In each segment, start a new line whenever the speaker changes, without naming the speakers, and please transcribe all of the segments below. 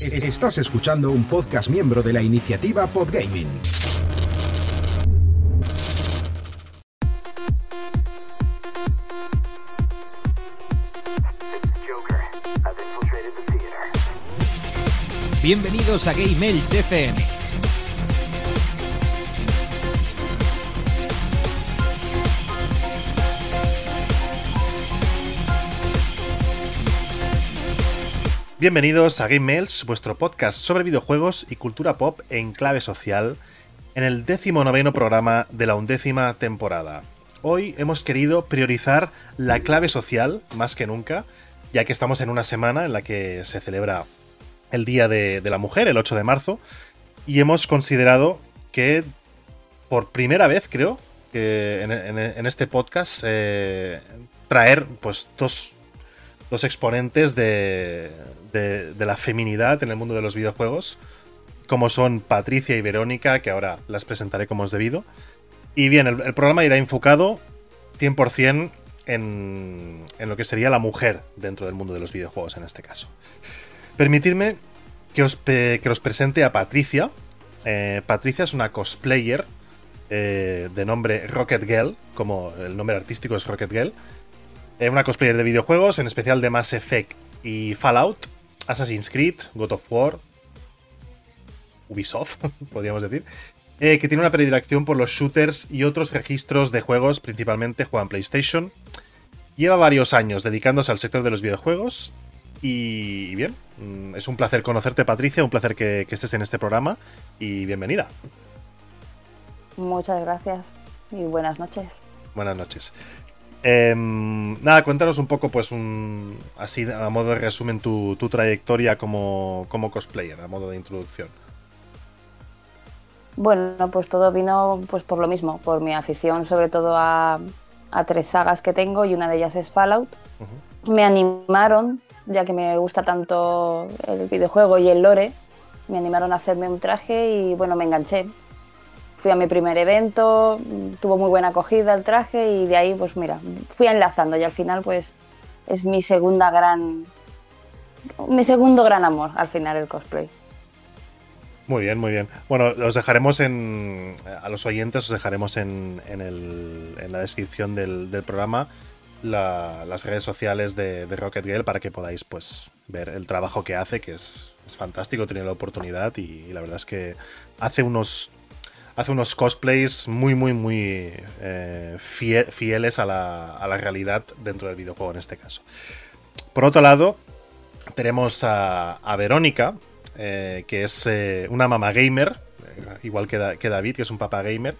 Estás escuchando un podcast miembro de la iniciativa Podgaming.
Bienvenidos a Game Elch FM
Bienvenidos a Game Mails, vuestro podcast sobre videojuegos y cultura pop en clave social, en el décimo noveno programa de la undécima temporada. Hoy hemos querido priorizar la clave social más que nunca, ya que estamos en una semana en la que se celebra el Día de, la Mujer, el 8 de marzo, y hemos considerado que por primera vez, creo, que en, este podcast, eh, traer pues dos dos exponentes de, de, la feminidad en el mundo de los videojuegos, como son Patricia y Verónica, que ahora las presentaré como es debido. Y bien, el, programa irá enfocado 100% en, en lo que sería la mujer dentro del mundo de los videojuegos en este caso. Permitidme que os, que os presente a Patricia. Eh, Patricia es una cosplayer eh, de nombre Rocket Girl, como el nombre artístico es Rocket Girl una cosplayer de videojuegos, en especial de Mass Effect y Fallout, Assassin's Creed, God of War, Ubisoft, podríamos decir, eh, que tiene una predilección por los shooters y otros registros de juegos, principalmente juega en PlayStation. Lleva varios años dedicándose al sector de los videojuegos y bien, mm, es un placer conocerte Patricia, un placer que estés en este programa y bienvenida.
Muchas gracias y buenas noches.
Buenas noches. Em, nada, cuéntanos un poco, pues, un, así a modo de resumen, tu, trayectoria como, cosplayer, a modo de introducción.
Bueno, pues todo vino pues por lo mismo, por mi afición sobre todo a, tres sagas que tengo y una de ellas es Fallout. Me animaron, ya que me gusta tanto el videojuego y el lore, me animaron a hacerme un traje y bueno, me enganché fui a mi primer evento, tuvo muy buena acogida el traje y de ahí pues mira, fui enlazando y al final pues es mi segunda gran, mi segundo gran amor al final el cosplay.
Muy bien, muy bien. Bueno, os dejaremos en. A los oyentes os dejaremos en, en, la descripción del, programa las redes sociales de, Rocket Girl para que podáis pues ver el trabajo que hace, que es, fantástico, tener la oportunidad y, la verdad es que hace unos hace unos cosplays muy, muy, muy eh, fieles a la, realidad dentro del videojuego en este caso. Por otro lado, tenemos a, Verónica, eh, que es eh, una mamá gamer, igual que, David, que es un papá gamer.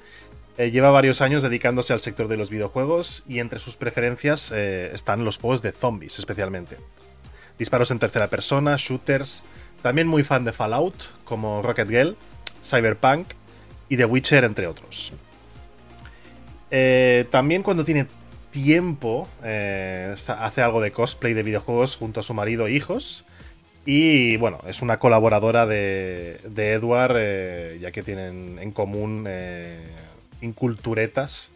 lleva varios años dedicándose al sector de los videojuegos y entre sus preferencias están los juegos de zombies especialmente. Disparos en tercera persona, shooters, también muy fan de Fallout, como Rocket Girl, Cyberpunk y The Witcher, entre otros. Eh, también cuando tiene tiempo, eh, hace algo de cosplay de videojuegos junto a su marido e hijos. Y bueno, es una colaboradora de, de Edward, eh, ya que tienen en común Inculturetas,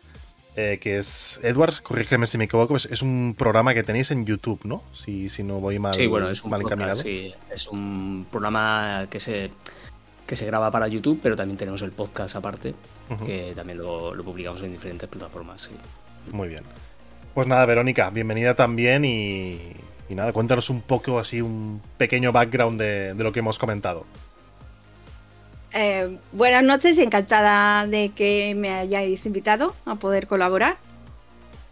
que es. Edward, corrígeme si me equivoco, es, un programa que tenéis en YouTube, ¿no? Si, si no voy mal,
sí, bueno, es un
encaminado.
sí, es un programa que se que se graba para YouTube, pero también tenemos el podcast aparte, que también lo, publicamos en diferentes plataformas.
Muy bien. Pues nada, Verónica, bienvenida también y, nada, cuéntanos un poco así, un pequeño background de, lo que hemos comentado.
Eh, buenas noches y encantada de que me hayáis invitado a poder colaborar.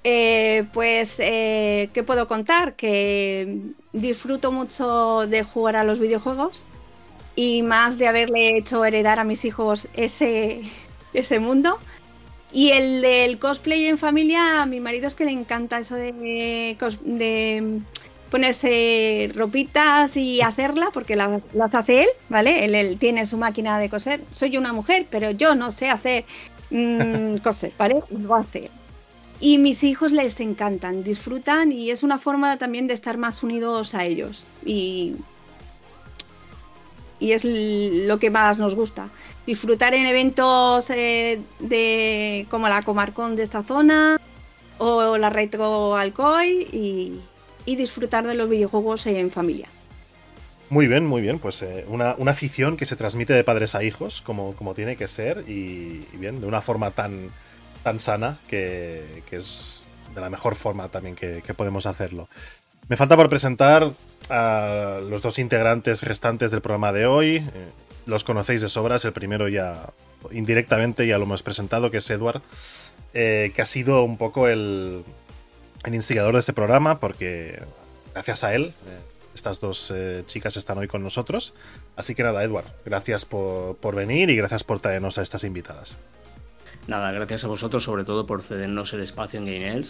Eh, pues, eh, ¿qué puedo contar? Que disfruto mucho de jugar a los videojuegos y más de haberle hecho heredar a mis hijos ese, ese mundo. Y el del cosplay en familia, a mi marido es que le encanta eso de, de ponerse ropitas y hacerla, porque las, hace él, ¿vale? Él, tiene su máquina de coser. Soy una mujer, pero yo no sé hacer mm, coser, ¿vale? Lo hace. Y mis hijos les encantan, disfrutan y es una forma también de estar más unidos a ellos. Y y es lo que más nos gusta. Disfrutar en eventos eh, de, como la Comarcón de esta zona o la Retro Alcoy y, disfrutar de los videojuegos en familia.
Muy bien, muy bien. Pues eh, una, afición que se transmite de padres a hijos, como, como tiene que ser, y, bien, de una forma tan, tan sana que, es de la mejor forma también que, podemos hacerlo. Me falta por presentar a los dos integrantes restantes del programa de hoy. Eh, los conocéis de sobras. El primero ya indirectamente ya lo hemos presentado, que es Edward, eh, que ha sido un poco el, el instigador de este programa, porque gracias a él estas dos eh, chicas están hoy con nosotros. Así que nada, Edward, gracias por, venir y gracias por traernos a estas invitadas.
Nada, gracias a vosotros sobre todo por cedernos el espacio en Game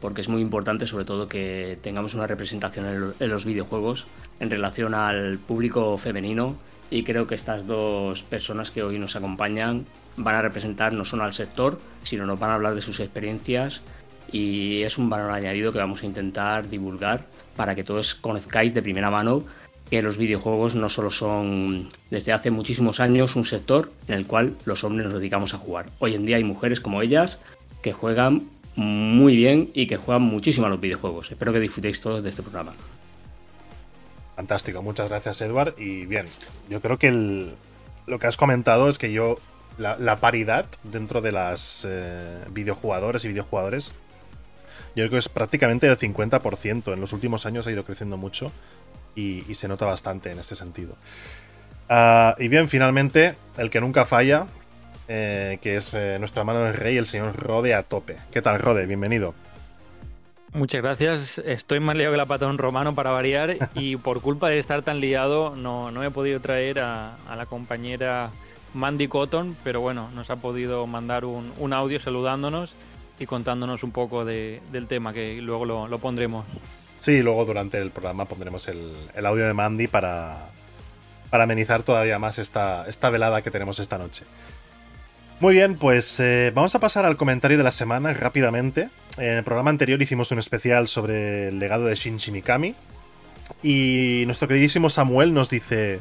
porque es muy importante sobre todo que tengamos una representación en los videojuegos en relación al público femenino y creo que estas dos personas que hoy nos acompañan van a representar no solo al sector, sino nos van a hablar de sus experiencias y es un valor añadido que vamos a intentar divulgar para que todos conozcáis de primera mano que los videojuegos no solo son desde hace muchísimos años un sector en el cual los hombres nos dedicamos a jugar. Hoy en día hay mujeres como ellas que juegan muy bien y que juegan muchísimo a los videojuegos. Espero que disfrutéis todos de este programa.
Fantástico, muchas gracias Edward. Y bien, yo creo que lo que has comentado es que yo, la, paridad dentro de las eh, videojugadores y videojugadores yo creo que es prácticamente el 50%. En los últimos años ha ido creciendo mucho y, se nota bastante en este sentido. Ah, y bien, finalmente, el que nunca falla, eh, que es eh, nuestra mano del rey, el señor Rode a tope. ¿Qué tal, Rode? Bienvenido.
Muchas gracias. Estoy más liado que la un romano para variar y por culpa de estar tan liado no, no he podido traer a, la compañera Mandy Cotton, pero bueno, nos ha podido mandar un, un audio saludándonos y contándonos un poco del tema, que luego lo, pondremos.
Sí, luego durante el programa pondremos el, audio de Mandy para, para amenizar todavía más esta, esta velada que tenemos esta noche. Muy bien, pues eh, vamos a pasar al comentario de la semana rápidamente. En el programa anterior hicimos un especial sobre el legado de Shinji Mikami. Y nuestro queridísimo Samuel nos dice: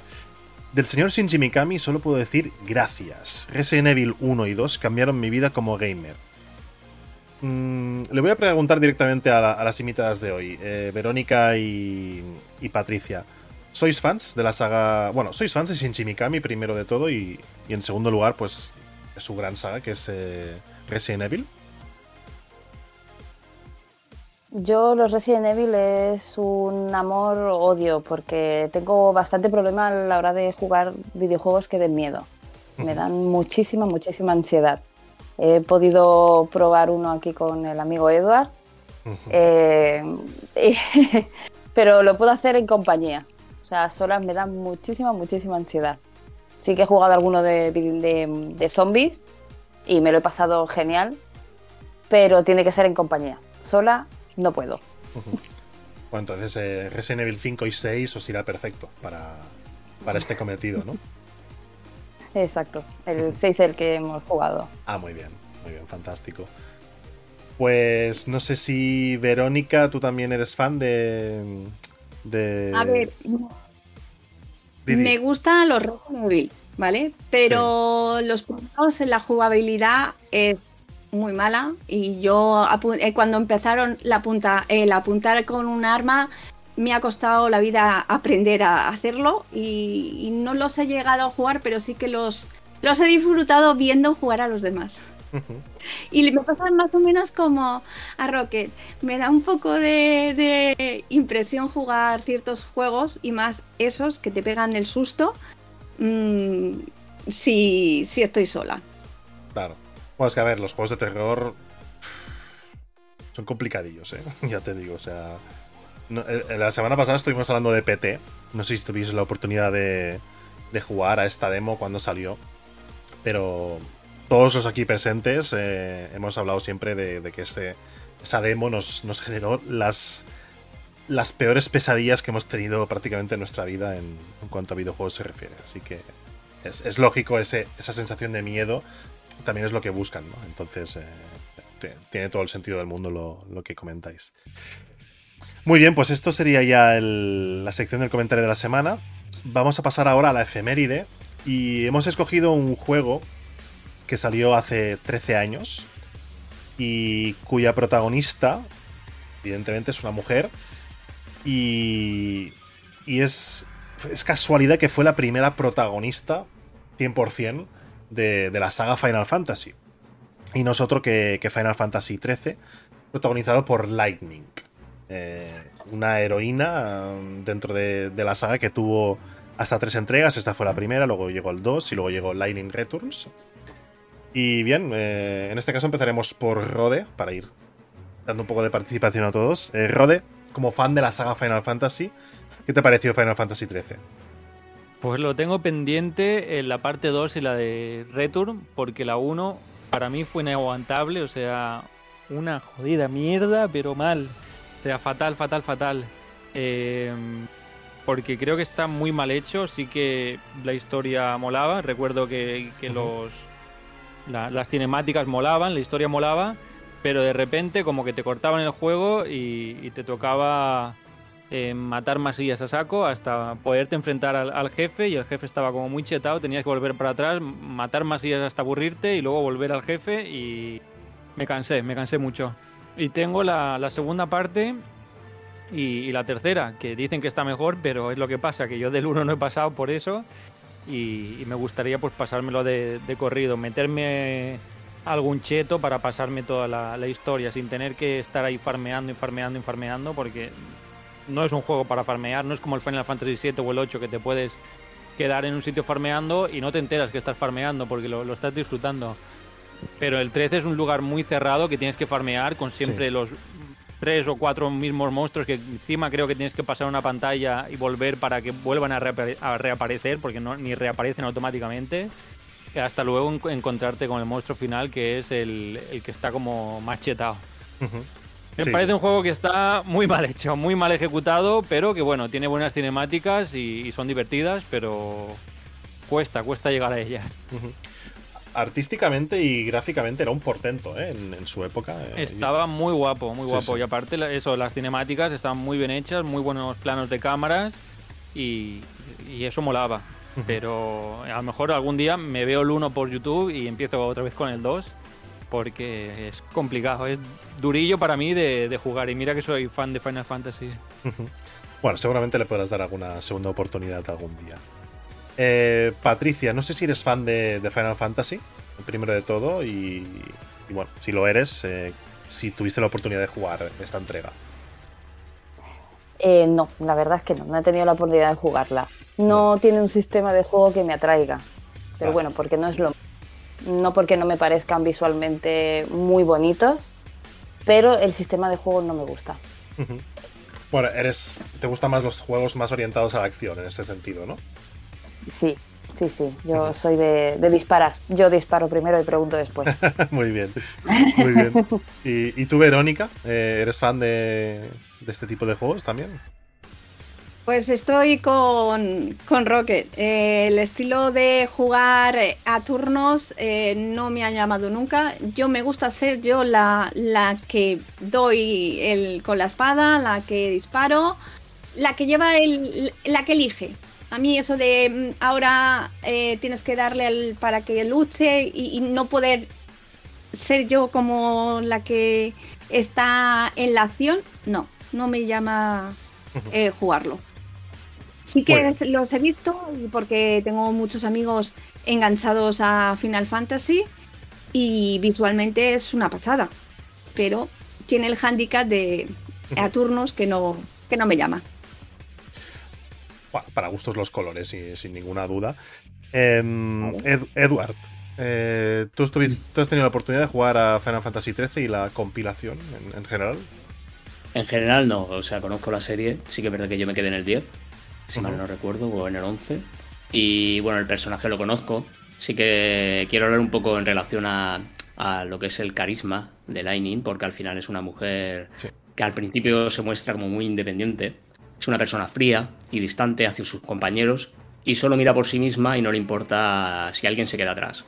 Del señor Shinji Mikami solo puedo decir gracias. Resident Evil 1 y 2 cambiaron mi vida como gamer. Mm, le voy a preguntar directamente a, las imitadas de hoy, eh, Verónica y, Patricia. ¿Sois fans de la saga? Bueno, sois fans de Shinji Mikami primero de todo y, en segundo lugar, pues es su gran saga que es eh, Resident Evil.
Yo los Resident Evil es un amor-odio porque tengo bastante problema a la hora de jugar videojuegos que den miedo. Me dan muchísima, muchísima ansiedad. He podido probar uno aquí con el amigo Edward, eh, pero lo puedo hacer en compañía. O sea, solas me dan muchísima, muchísima ansiedad. Sí que he jugado alguno de, de, zombies y me lo he pasado genial, pero tiene que ser en compañía. Sola no puedo.
Bueno, entonces eh, Resident Evil 5 y 6 os irá perfecto para, para este cometido, ¿no?
Exacto, el 6 es el que hemos jugado.
Ah, muy bien, muy bien, fantástico. Pues no sé si Verónica, tú también eres fan de. de...
A ver, me gustan los Resident Evil, ¿vale? Pero los puntos en la jugabilidad es muy mala y yo eh, cuando empezaron la punta, el apuntar con un arma me ha costado la vida aprender a hacerlo y, no los he llegado a jugar, pero sí que los, los he disfrutado viendo jugar a los demás. Y me pasa más o menos como a Rocket. Me da un poco de, impresión jugar ciertos juegos y más esos que te pegan el susto mm, si, si estoy sola.
Claro. Bueno, es que a ver, los juegos de terror son complicadillos, ¿eh? ya te digo, o sea eh, la semana pasada estuvimos hablando de PT. No sé si tuviste la oportunidad de, jugar a esta demo cuando salió. Pero todos los aquí presentes eh, hemos hablado siempre de, que esa demo nos, generó las, las peores pesadillas que hemos tenido prácticamente en nuestra vida en, cuanto a videojuegos se refiere. Así que es, lógico ese, esa sensación de miedo. También es lo que buscan, ¿no? Entonces eh, tiene todo el sentido del mundo lo, lo que comentáis. Muy bien, pues esto sería ya la sección del comentario de la semana. Vamos a pasar ahora a la efeméride. Y hemos escogido un juego que salió hace 13 años y cuya protagonista, evidentemente, es una mujer. Y, y es es casualidad que fue la primera protagonista 100% de, de la saga Final Fantasy. Y no es otro que, Final Fantasy XIII, protagonizado por Lightning. Eh, una heroína um, dentro de, la saga que tuvo hasta tres entregas. Esta fue la primera, luego llegó el 2 y luego llegó Lightning Returns. Y bien, eh, en este caso empezaremos por Rode, para ir dando un poco de participación a todos. Eh, Rode, como fan de la saga Final Fantasy, ¿qué te pareció Final Fantasy XIII?
Pues lo tengo pendiente en la parte 2 y la de Return, porque la 1 para mí fue inaguantable, o sea, una jodida mierda, pero mal. O sea, fatal, fatal, fatal. Eh, porque creo que está muy mal hecho, sí que la historia molaba, recuerdo que, los las cinemáticas molaban, la historia molaba, pero de repente como que te cortaban el juego y, te tocaba eh, matar masillas a saco hasta poderte enfrentar al, jefe y el jefe estaba como muy chetado, tenías que volver para atrás, matar masillas hasta aburrirte y luego volver al jefe y me cansé, me cansé mucho. Y tengo la, segunda parte y, la tercera, que dicen que está mejor, pero es lo que pasa, que yo del 1 no he pasado por eso y, me gustaría pues pasármelo de, corrido, meterme algún cheto para pasarme toda la, historia sin tener que estar ahí farmeando y farmeando y farmeando porque no es un juego para farmear, no es como el Final Fantasy VII o el 8 que te puedes quedar en un sitio farmeando y no te enteras que estás farmeando porque lo, estás disfrutando. Pero el 13 es un lugar muy cerrado que tienes que farmear con siempre los tres o cuatro mismos monstruos que encima creo que tienes que pasar una pantalla y volver para que vuelvan a, reaparecer porque no, ni reaparecen automáticamente. Hasta luego encontrarte con el monstruo final que es el, que está como machetado. Me parece un juego que está muy mal hecho, muy mal ejecutado, pero que bueno, tiene buenas cinemáticas y, son divertidas, pero cuesta, cuesta llegar a ellas.
Artísticamente y gráficamente era un portento ¿eh? en, su época.
Eh, estaba muy guapo, muy guapo. Y aparte, eso, las cinemáticas estaban muy bien hechas, muy buenos planos de cámaras y, eso molaba. Pero a lo mejor algún día me veo el 1 por YouTube y empiezo otra vez con el 2 porque es complicado, es durillo para mí de, jugar y mira que soy fan de Final Fantasy.
bueno, seguramente le podrás dar alguna segunda oportunidad algún día. Eh, Patricia, no sé si eres fan de, Final Fantasy, primero de todo, y, bueno, si lo eres, eh, si tuviste la oportunidad de jugar esta entrega.
Eh, no, la verdad es que no, no he tenido la oportunidad de jugarla. No, tiene un sistema de juego que me atraiga, pero bueno, porque no es lo no porque no me parezcan visualmente muy bonitos, pero el sistema de juego no me gusta.
Bueno, eres, te gustan más los juegos más orientados a la acción en este sentido, ¿no?
Sí, sí, sí. Yo soy de, disparar. Yo disparo primero y pregunto después.
muy bien, muy bien. ¿Y, tú, Verónica, eh, eres fan de, de este tipo de juegos también?
Pues estoy con, Rocket. Eh, el estilo de jugar a turnos eh, no me ha llamado nunca. Yo me gusta ser yo la, que doy el, con la espada, la que disparo, la que lleva el, la que elige. A mí eso de mm, ahora eh, tienes que darle para que luche y, no poder ser yo como la que está en la acción, no, no me llama jugarlo. Sí que los he visto porque tengo muchos amigos enganchados a Final Fantasy y visualmente es una pasada, pero tiene el hándicap de a turnos que no, que no me llama.
Para gustos los colores, y, sin ninguna duda. Em, Edward, eh, ¿tú, has tenido la oportunidad de jugar a Final Fantasy XIII y la compilación en, general?
En general no, o sea, conozco la serie, sí que es verdad que yo me quedé en el 10 si mal no recuerdo, o en el 11. Y bueno, el personaje lo conozco. Sí que quiero hablar un poco en relación a, lo que es el carisma de Lightning, porque al final es una mujer que al principio se muestra como muy independiente. Es una persona fría y distante hacia sus compañeros y solo mira por sí misma y no le importa si alguien se queda atrás.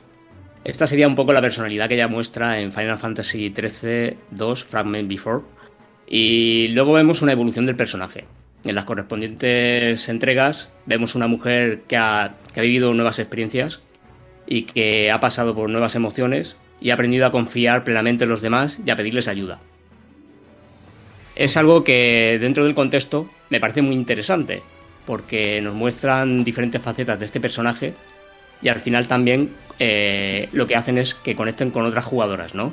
Esta sería un poco la personalidad que ella muestra en Final Fantasy XIII 2 Fragment Before. Y luego vemos una evolución del personaje. En las correspondientes entregas vemos una mujer que ha, vivido nuevas experiencias y que ha pasado por nuevas emociones y ha aprendido a confiar plenamente en los demás y a pedirles ayuda. Es algo que dentro del contexto me parece muy interesante, porque nos muestran diferentes facetas de este personaje y al final también eh, lo que hacen es que conecten con otras jugadoras, ¿no?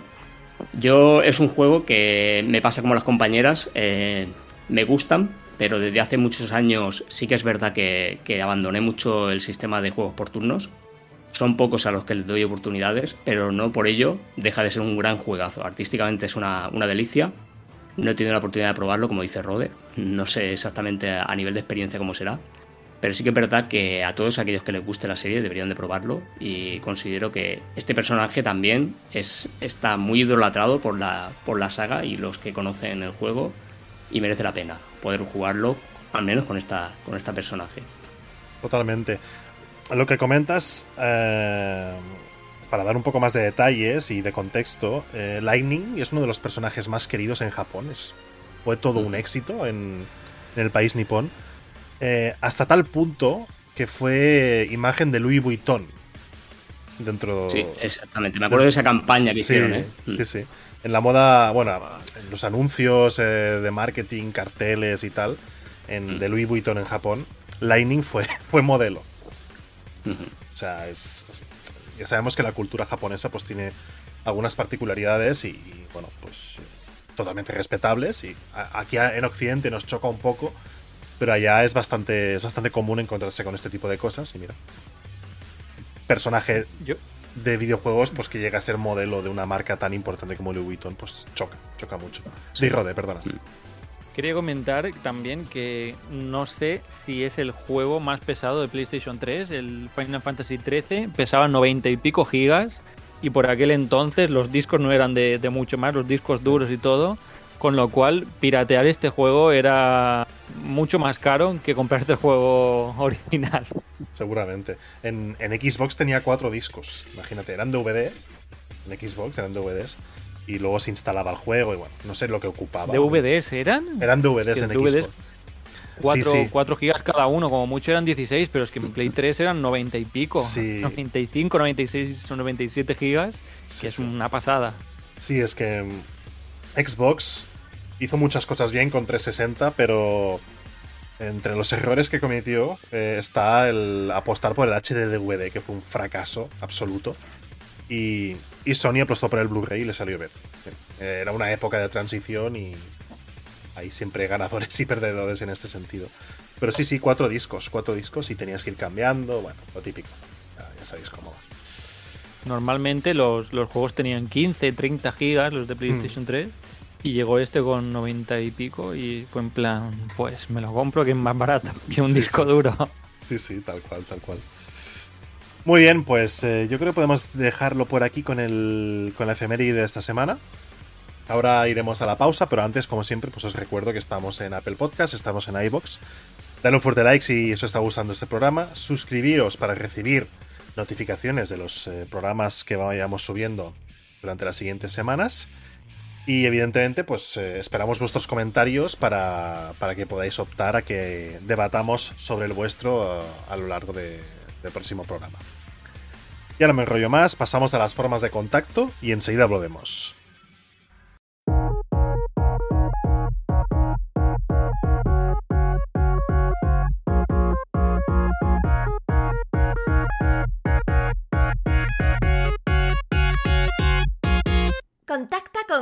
Yo es un juego que me pasa como las compañeras, eh, me gustan, pero desde hace muchos años sí que es verdad que, abandoné mucho el sistema de juegos por turnos. Son pocos a los que les doy oportunidades, pero no por ello deja de ser un gran juegazo. Artísticamente es una, una delicia. No he tenido la oportunidad de probarlo, como dice Rode. No sé exactamente a nivel de experiencia cómo será. Pero sí que es verdad que a todos aquellos que les guste la serie deberían de probarlo y considero que este personaje también es, está muy idolatrado por la, por la saga y los que conocen el juego y merece la pena poder jugarlo al menos con esta, con esta personaje.
Totalmente. Lo que comentas, eh, para dar un poco más de detalles y de contexto, eh, Lightning es uno de los personajes más queridos en Japón. fue todo un mm. éxito en, en el país nipón eh, hasta tal punto que fue imagen de Louis Vuitton. Dentro.
Sí, exactamente. Me acuerdo de esa campaña que hicieron, ¿eh?
Sí, sí. En la moda, bueno, en los anuncios de marketing, carteles y tal, en, mm. de Louis Vuitton en Japón, Lightning fue, fue modelo. O sea, es, ya sabemos que la cultura japonesa pues tiene algunas particularidades y, y bueno, pues totalmente respetables. Y aquí en Occidente nos choca un poco pero allá es bastante, es bastante común encontrarse con este tipo de cosas. Y mira, personaje de videojuegos pues que llega a ser modelo de una marca tan importante como Louis Vuitton, pues choca, choca mucho. Sí, Rode, perdona.
Quería comentar también que no sé si es el juego más pesado de PlayStation 3, el Final Fantasy XIII, pesaba 90 y pico gigas y por aquel entonces los discos no eran de, mucho más, los discos duros y todo, con lo cual piratear este juego era mucho más caro que comprarte el juego original.
Seguramente. En, Xbox tenía cuatro discos, imagínate, eran DVDs. En Xbox eran DVDs. Y luego se instalaba el juego y bueno, no sé lo que ocupaba.
¿DVDs eran?
Eran DVDs en Xbox.
4, gigas cada uno, como mucho eran 16, pero es que en Play 3 eran 90 y pico. 95, 96 o 97 gigas, que es una pasada.
Sí, es que Xbox hizo muchas cosas bien con 360, pero entre los errores que cometió eh, está el apostar por el HD DVD, que fue un fracaso absoluto. Y, y Sony apostó por el Blu-ray y le salió bien. Era una época de transición y hay siempre ganadores y perdedores en este sentido. Pero sí, sí, cuatro discos, cuatro discos y tenías que ir cambiando, bueno, lo típico. Ya, sabéis cómo va.
Normalmente los, los, juegos tenían 15, 30 gigas, los de PlayStation 3. Mm. Y llegó este con 90 y pico y fue en plan, pues me lo compro que es más barato que un disco duro.
Sí, sí, tal cual, tal cual. Muy bien, pues eh, yo creo que podemos dejarlo por aquí con, el, con la efeméride de esta semana. Ahora iremos a la pausa, pero antes, como siempre, pues os recuerdo que estamos en Apple Podcast, estamos en iBox. Dale un fuerte like si os está gustando este programa. Suscribíos para recibir notificaciones de los eh, programas que vayamos subiendo durante las siguientes semanas. Y evidentemente, pues eh, esperamos vuestros comentarios para, que podáis optar a que debatamos sobre el vuestro a, lo largo del próximo programa. Ya no me enrollo más, pasamos a las formas de contacto y enseguida volvemos.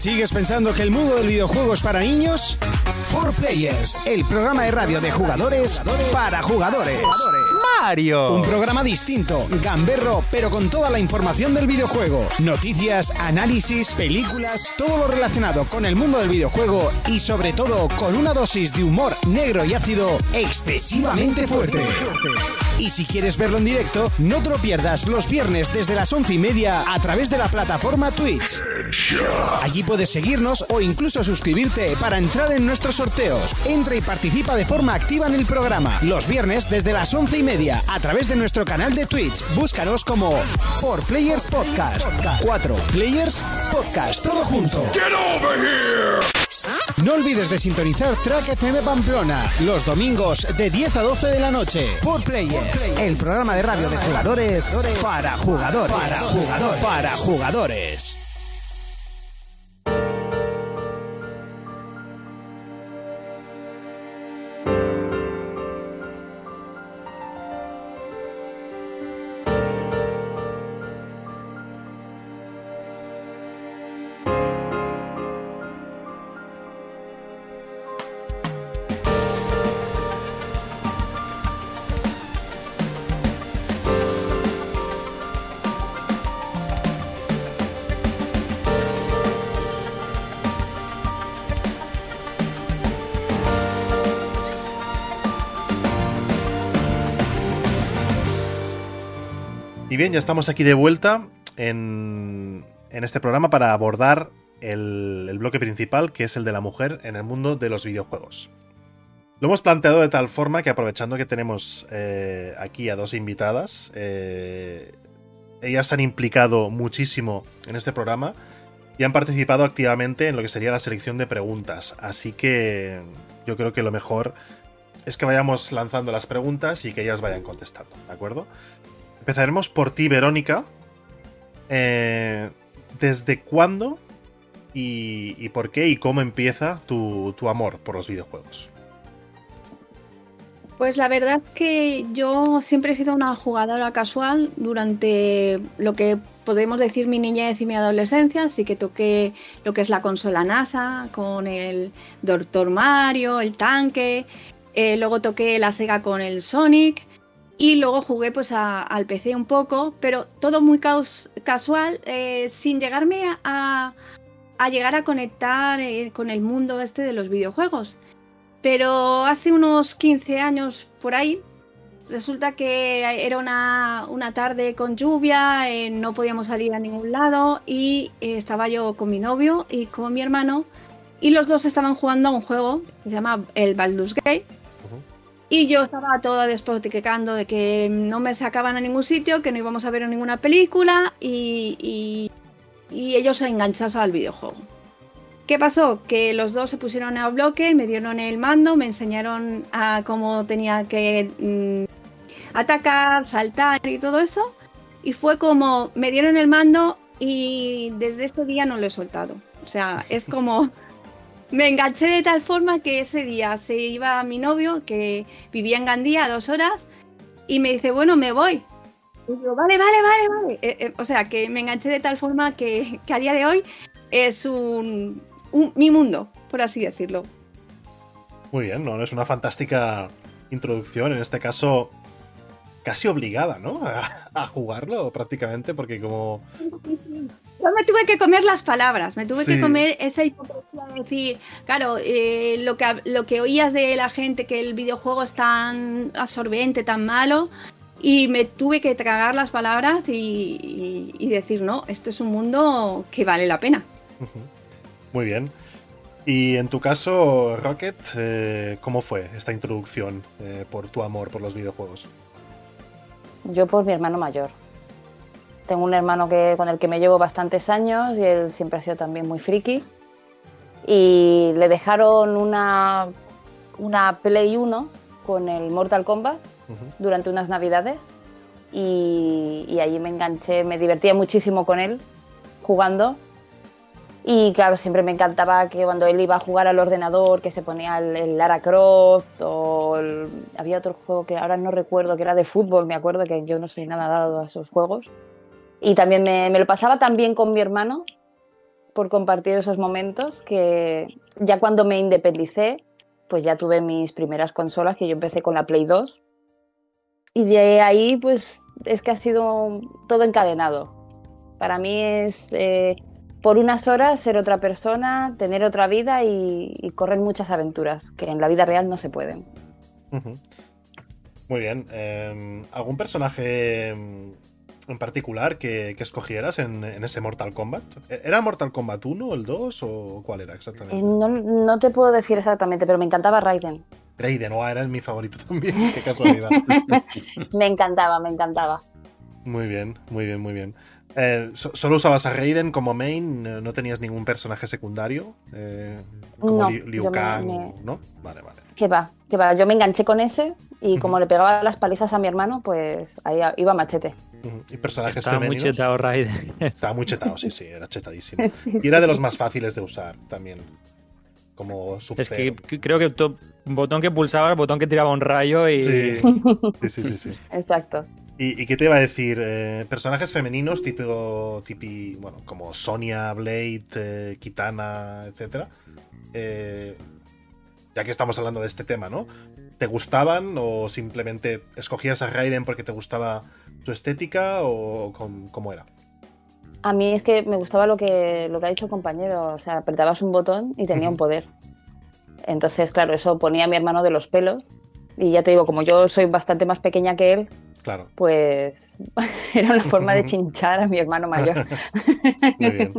¿Sigues pensando que el mundo del videojuego es para niños? For Players, el programa de radio de jugadores para jugadores.
Mario.
Un programa distinto, gamberro, pero con toda la información del videojuego. Noticias, análisis, películas, todo lo relacionado con el mundo del videojuego y sobre todo con una dosis de humor negro y ácido excesivamente fuerte. Y si quieres verlo en directo, no te lo pierdas los viernes desde las once y media a través de la plataforma Twitch. Allí puedes seguirnos o incluso suscribirte para entrar en nuestros sorteos. Entra y participa de forma activa en el programa. Los viernes desde las once y media a través de nuestro canal de Twitch. Búscanos como 4 Players Podcast. 4 Players Podcast. Todo junto. No olvides de sintonizar Track FM Pamplona los domingos de 10 a 12 de la noche. 4 Players, el programa de radio de jugadores para jugadores. Para jugadores. Para jugadores.
Bien, ya estamos aquí de vuelta en, este programa para abordar el, el bloque principal, que es el de la mujer en el mundo de los videojuegos. Lo hemos planteado de tal forma que aprovechando que tenemos eh, aquí a dos invitadas, eh, ellas se han implicado muchísimo en este programa y han participado activamente en lo que sería la selección de preguntas. Así que yo creo que lo mejor es que vayamos lanzando las preguntas y que ellas vayan contestando, ¿de acuerdo? Empezaremos por ti, Verónica. Eh, ¿Desde cuándo y, por qué y cómo empieza tu, tu amor por los videojuegos?
Pues la verdad es que yo siempre he sido una jugadora casual durante lo que podemos decir mi niñez y mi adolescencia, así que toqué lo que es la consola NASA con el Doctor Mario, el tanque, eh, luego toqué la Sega con el Sonic y luego jugué pues a- al PC un poco, pero todo muy caus- casual, eh, sin llegarme a, llegar a conectar eh, con el mundo este de los videojuegos. Pero hace unos 15 años por ahí, resulta que era una, una tarde con lluvia, eh, no podíamos salir a ningún lado y estaba yo con mi novio y con mi hermano y los dos estaban jugando a un juego que se llama el Baldur's Gate. Y yo estaba toda despoticando de que no me sacaban a ningún sitio, que no íbamos a ver ninguna película y, y- ellos se engancharon al videojuego. ¿Qué pasó? Que los dos se pusieron a bloque, me dieron el mando, me enseñaron a cómo tenía que mm, atacar, saltar y todo eso. Y fue como me dieron el mando y desde ese día no lo he soltado. O sea, es como me enganché de tal forma que ese día se iba mi novio, que vivía en Gandía, a dos horas, y me dice, bueno, me voy. Y digo, vale, vale, vale, vale. Eh, eh, o sea, que me enganché de tal forma que, que a día de hoy es un, un- mi mundo, por así decirlo.
Muy bien, ¿no? Es una fantástica introducción, en este caso casi obligada, ¿no? A, a jugarlo prácticamente, porque como...
Yo me tuve que comer las palabras, me tuve
Sí.
que comer esa hipocresía de decir, claro, eh, lo, que, lo que oías de la gente que el videojuego es tan absorbente, tan malo, y me tuve que tragar las palabras y, y- y decir, no, esto es un mundo que vale la pena.
Muy bien. Y en tu caso, Rocket, eh, ¿cómo fue esta introducción eh, por tu amor por los videojuegos?
Yo por mi hermano mayor. Tengo un hermano que, con el que me llevo bastantes años y él siempre ha sido también muy friki. Y le dejaron una, una Play 1 con el Mortal Kombat durante unas navidades. Y, y allí me enganché, me divertía muchísimo con él jugando. Y claro, siempre me encantaba que cuando él iba a jugar al ordenador, que se ponía el, el Lara Croft o el- había otro juego que ahora no recuerdo, que era de fútbol, me acuerdo que yo no soy nada dado a esos juegos. Y también me, me lo pasaba tan bien con mi hermano por compartir esos momentos que ya cuando me independicé, pues ya tuve mis primeras consolas, que yo empecé con la Play 2. y de ahí, pues, es que ha sido todo encadenado. Para mí es eh, por unas horas ser otra persona, tener otra vida y, correr muchas aventuras que en la vida real no se pueden.
Muy bien. eh, ¿Algún personaje mm, en particular que, que escogieras en, en ese Mortal Kombat? ¿Era Mortal Kombat 1, el 2 o cuál era exactamente?
Eh, no, no te puedo decir exactamente, pero me encantaba Raiden.
Raiden, oh, era mi favorito también. Qué casualidad.
Me encantaba, me encantaba.
muy bien, muy bien, muy bien. Eh, so- ¿Solo usabas a Raiden como main? ¿No no tenías ningún personaje secundario? Eh, como
No,
Liu, Liu
me-
Kang,
me-
¿no? Vale, vale.
Que va, que va. Yo me enganché con ese y como le pegaba las palizas a mi hermano, pues ahí iba machete.
¿Y personajes
Estaba muy
femeninos?
chetado Raiden.
Estaba muy chetado, sí, sí, era chetadísimo. Y era de los más fáciles de usar también. Como
Es que que- creo que un botón que pulsaba, el botón que tiraba un rayo y.
Sí, sí, sí, sí. sí.
Exacto.
¿Y, y qué te iba a decir? Eh, personajes femeninos tipo, tipi, bueno, como Sonia, Blade, eh, Kitana, etcétera. Eh, ya que estamos hablando de este tema, ¿no? ¿Te gustaban o simplemente escogías a Raiden porque te gustaba su estética o cómo era?
A mí es que me gustaba lo que, lo que ha dicho el compañero. O sea, apretabas un botón y tenía un poder. Entonces, claro, eso ponía a mi hermano de los pelos. Y ya te digo, como yo soy bastante más pequeña que él,
Claro,
pues era una forma de chinchar a mi hermano mayor.
muy bien.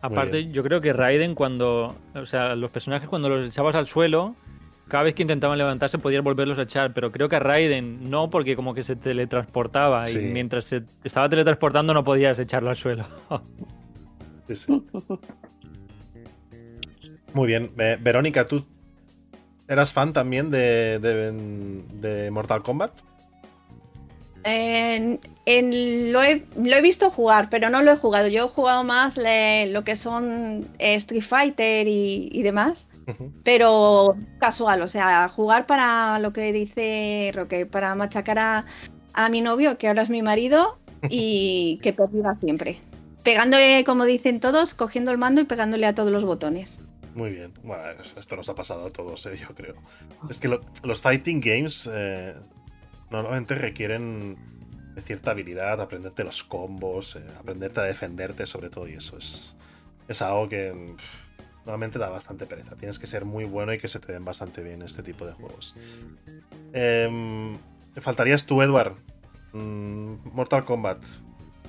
Aparte, yo creo que Raiden cuando. O sea, los personajes cuando los echabas al suelo, cada vez que intentaban levantarse podías volverlos a echar. Pero creo que a Raiden no, porque como que se teletransportaba.
Sí.
Y mientras se estaba teletransportando no podías echarlo al suelo.
Sí, sí. Muy bien. Eh, Verónica, ¿tú eras fan también de, de, de Mortal Kombat?
En- en- lo, he, lo he visto jugar, pero no lo he jugado. Yo he jugado más le- lo que son eh, Street Fighter y, y demás, pero casual, o sea, jugar para lo que dice Roque, para machacar a, a mi novio, que ahora es mi marido, y que perdiera siempre. Pegándole, como dicen todos, cogiendo el mando y pegándole a todos los botones.
Muy bien. Bueno, esto nos ha pasado a todos, eh, yo creo. Es que lo- los fighting games eh, normalmente requieren de cierta habilidad, aprenderte los combos, eh, aprenderte a defenderte sobre todo, y eso es, es algo que pff, normalmente da bastante pereza. Tienes que ser muy bueno y que se te den bastante bien este tipo de juegos. Em, ¿Te faltarías tú, Edward? Mm, Mortal Kombat.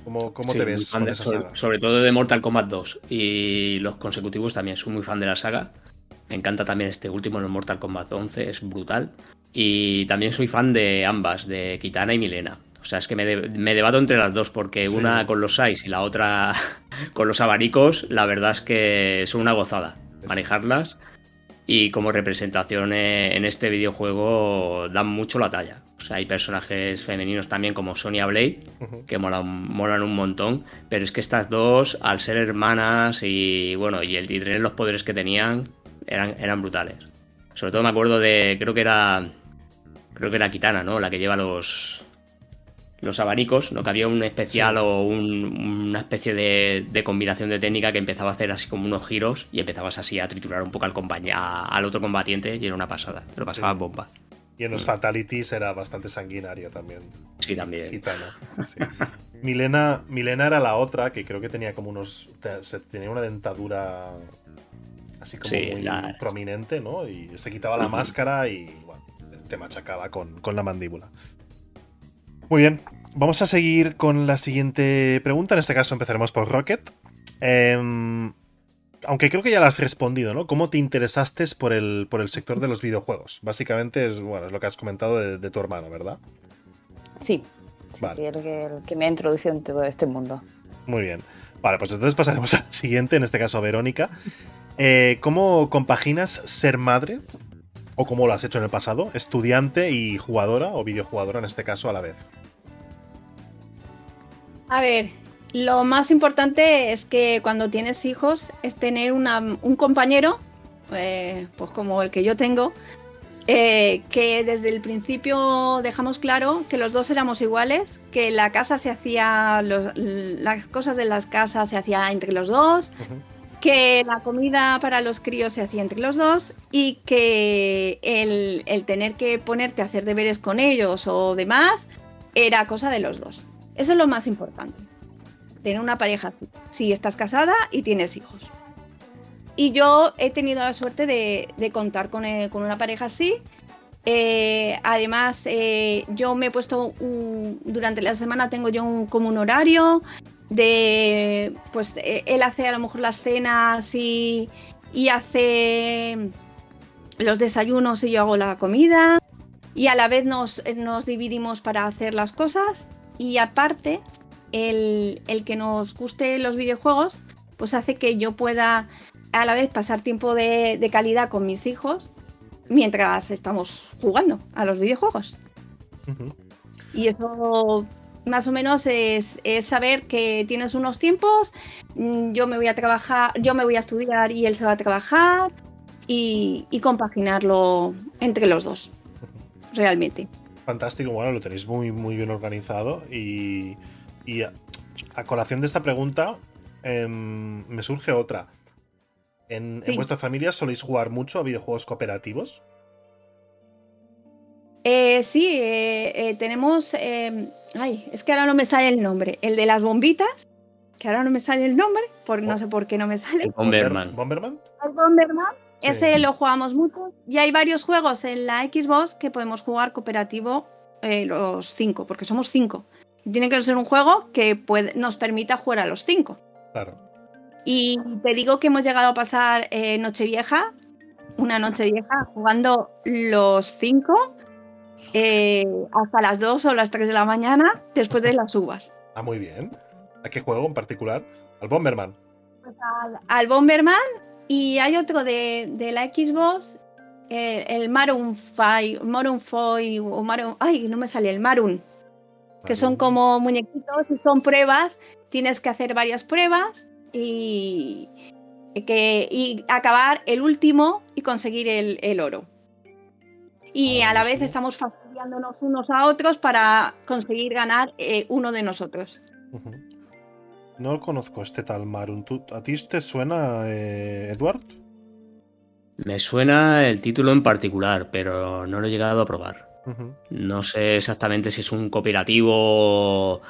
¿Cómo, cómo
Sí,
te ves con
de-
esa
sobre,
saga?
sobre todo de Mortal Kombat 2 y los consecutivos también. Soy muy fan de la saga. Me encanta también este último, el Mortal Kombat 11, es brutal. Y también soy fan de ambas, de Kitana y Milena. O sea, es que me, de- me debato entre las dos, porque
Sí.
una con los Sais y la otra con los abanicos, la verdad es que son una gozada
Sí.
manejarlas. Y como representación eh, en este videojuego dan mucho la talla. O sea, hay personajes femeninos también como Sonya Blade, que molan, molan un montón, pero es que estas dos, al ser hermanas y bueno, y el y tener los poderes que tenían, eran, eran brutales. Sobre todo me acuerdo de, creo que era, creo que era Kitana, ¿no? La que lleva los los abanicos, ¿no? Que había un especial
Sí.
o un- una especie de, de combinación de técnica que empezaba a hacer así como unos giros y empezabas así a triturar un poco al, compañ- a- al otro combatiente y era una pasada. Te lo pasaba
Sí.
bomba.
Y en los Fatalities era bastante sanguinario también.
Sí, también.
Kitana. sí. Milena, Milena era la otra que creo que tenía como unos. tenía una dentadura así como muy
la-
prominente, ¿no? Y se quitaba la máscara y bueno, te machacaba con, con la mandíbula. Muy bien, vamos a seguir con la siguiente pregunta. En este caso empezaremos por Rocket. Em, aunque creo que ya la has respondido, ¿no? ¿Cómo te interesaste por el, por el sector de los videojuegos? Básicamente es, bueno, es lo que has comentado de, de tu hermano, ¿verdad?
Sí, sí,
Vale.
sí, el que, el que me ha introducido en todo este mundo.
Muy bien. Vale, pues entonces pasaremos al siguiente, en este caso a Verónica. Eh, ¿Cómo compaginas ser madre, o cómo lo has hecho en el pasado, estudiante y jugadora, o videojugadora en este caso a la vez?
A ver, lo más importante es que cuando tienes hijos es tener una- un compañero, eh, pues como el que yo tengo, eh, que desde el principio dejamos claro que los dos éramos iguales, que la casa se hacía, los- las cosas de las casas se hacía entre los dos. Que la comida para los críos se hacía entre los dos y que el, el, tener que ponerte a hacer deberes con ellos o demás era cosa de los dos. Eso es lo más importante. Tener una pareja así. Si estás casada y tienes hijos. Y yo he tenido la suerte de, de contar con, eh, con, una pareja así. Eh, además, eh, yo me he puesto un, durante la semana tengo yo un, como un horario de pues eh, él hace a lo mejor las cenas y, y, hace los desayunos y yo hago la comida y a la vez nos, nos dividimos para hacer las cosas y aparte el, el, que nos guste los videojuegos pues hace que yo pueda a la vez pasar tiempo de, de calidad con mis hijos mientras estamos jugando a los videojuegos. Uh -huh. Y eso más o menos es, es, saber que tienes unos tiempos, mm, yo me voy a trabajar, yo me voy a estudiar y él se va a trabajar y, y compaginarlo entre los dos, realmente.
Fantástico, bueno, lo tenéis muy, muy bien organizado y, y a, a, colación de esta pregunta eh, me surge otra. ¿En, sí. ¿En, vuestra familia soléis jugar mucho a videojuegos cooperativos?
Eh, sí, eh, eh, tenemos. Ay, es que ahora no me sale el nombre. El de las bombitas, que ahora no me sale el nombre, por, no sé por qué no me sale.
El Bomberman.
¿Bomberman?
El Bomberman. Sí. Ese lo jugamos mucho. Y hay varios juegos en la Xbox que podemos jugar cooperativo los cinco, porque somos cinco. Tiene que ser un juego que puede, nos permita jugar a los cinco.
Claro.
Y te digo que hemos llegado a pasar eh, Nochevieja, una Nochevieja, jugando los cinco eh, hasta las 2 o las 3 de la mañana después de las uvas.
Ah, muy bien. ¿A qué juego en particular? ¿Al Bomberman?
Pues al, al, Bomberman y hay otro de, de la Xbox, eh, el Maroon 5, Maroon 5 o Maroon... Ay, no me sale, el Maroon. Que son como muñequitos y son pruebas. Tienes que hacer varias pruebas y, que, y acabar el último y conseguir el, el oro. Y a la vez estamos fastidiándonos unos a otros para conseguir ganar eh, uno de nosotros.
Uh -huh. No conozco este tal Marun. ¿A ti te suena, eh, Edward?
Me suena el título en particular, pero no lo he llegado a probar. Uh -huh. No sé exactamente si es un cooperativo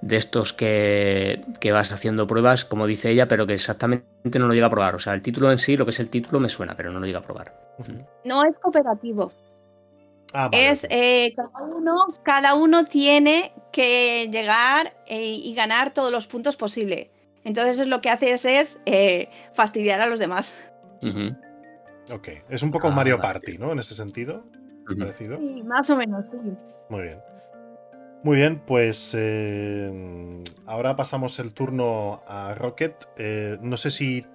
de estos que, que, vas haciendo pruebas, como dice ella, pero que exactamente no lo llega a probar. O sea, el título en sí, lo que es el título, me suena, pero no lo llega a probar.
Uh -huh. No es cooperativo. Ah, vale. Es eh, cada uno, cada uno tiene que llegar eh, y ganar todos los puntos posibles. Entonces lo que haces es eh, fastidiar a los demás.
Uh -huh. Ok, es un poco ah, Mario Party. ¿no? En ese sentido, uh -huh. parecido.
Sí, más o menos, sí.
Muy bien. Muy bien, pues eh, ahora pasamos el turno a Rocket. Eh, no sé si,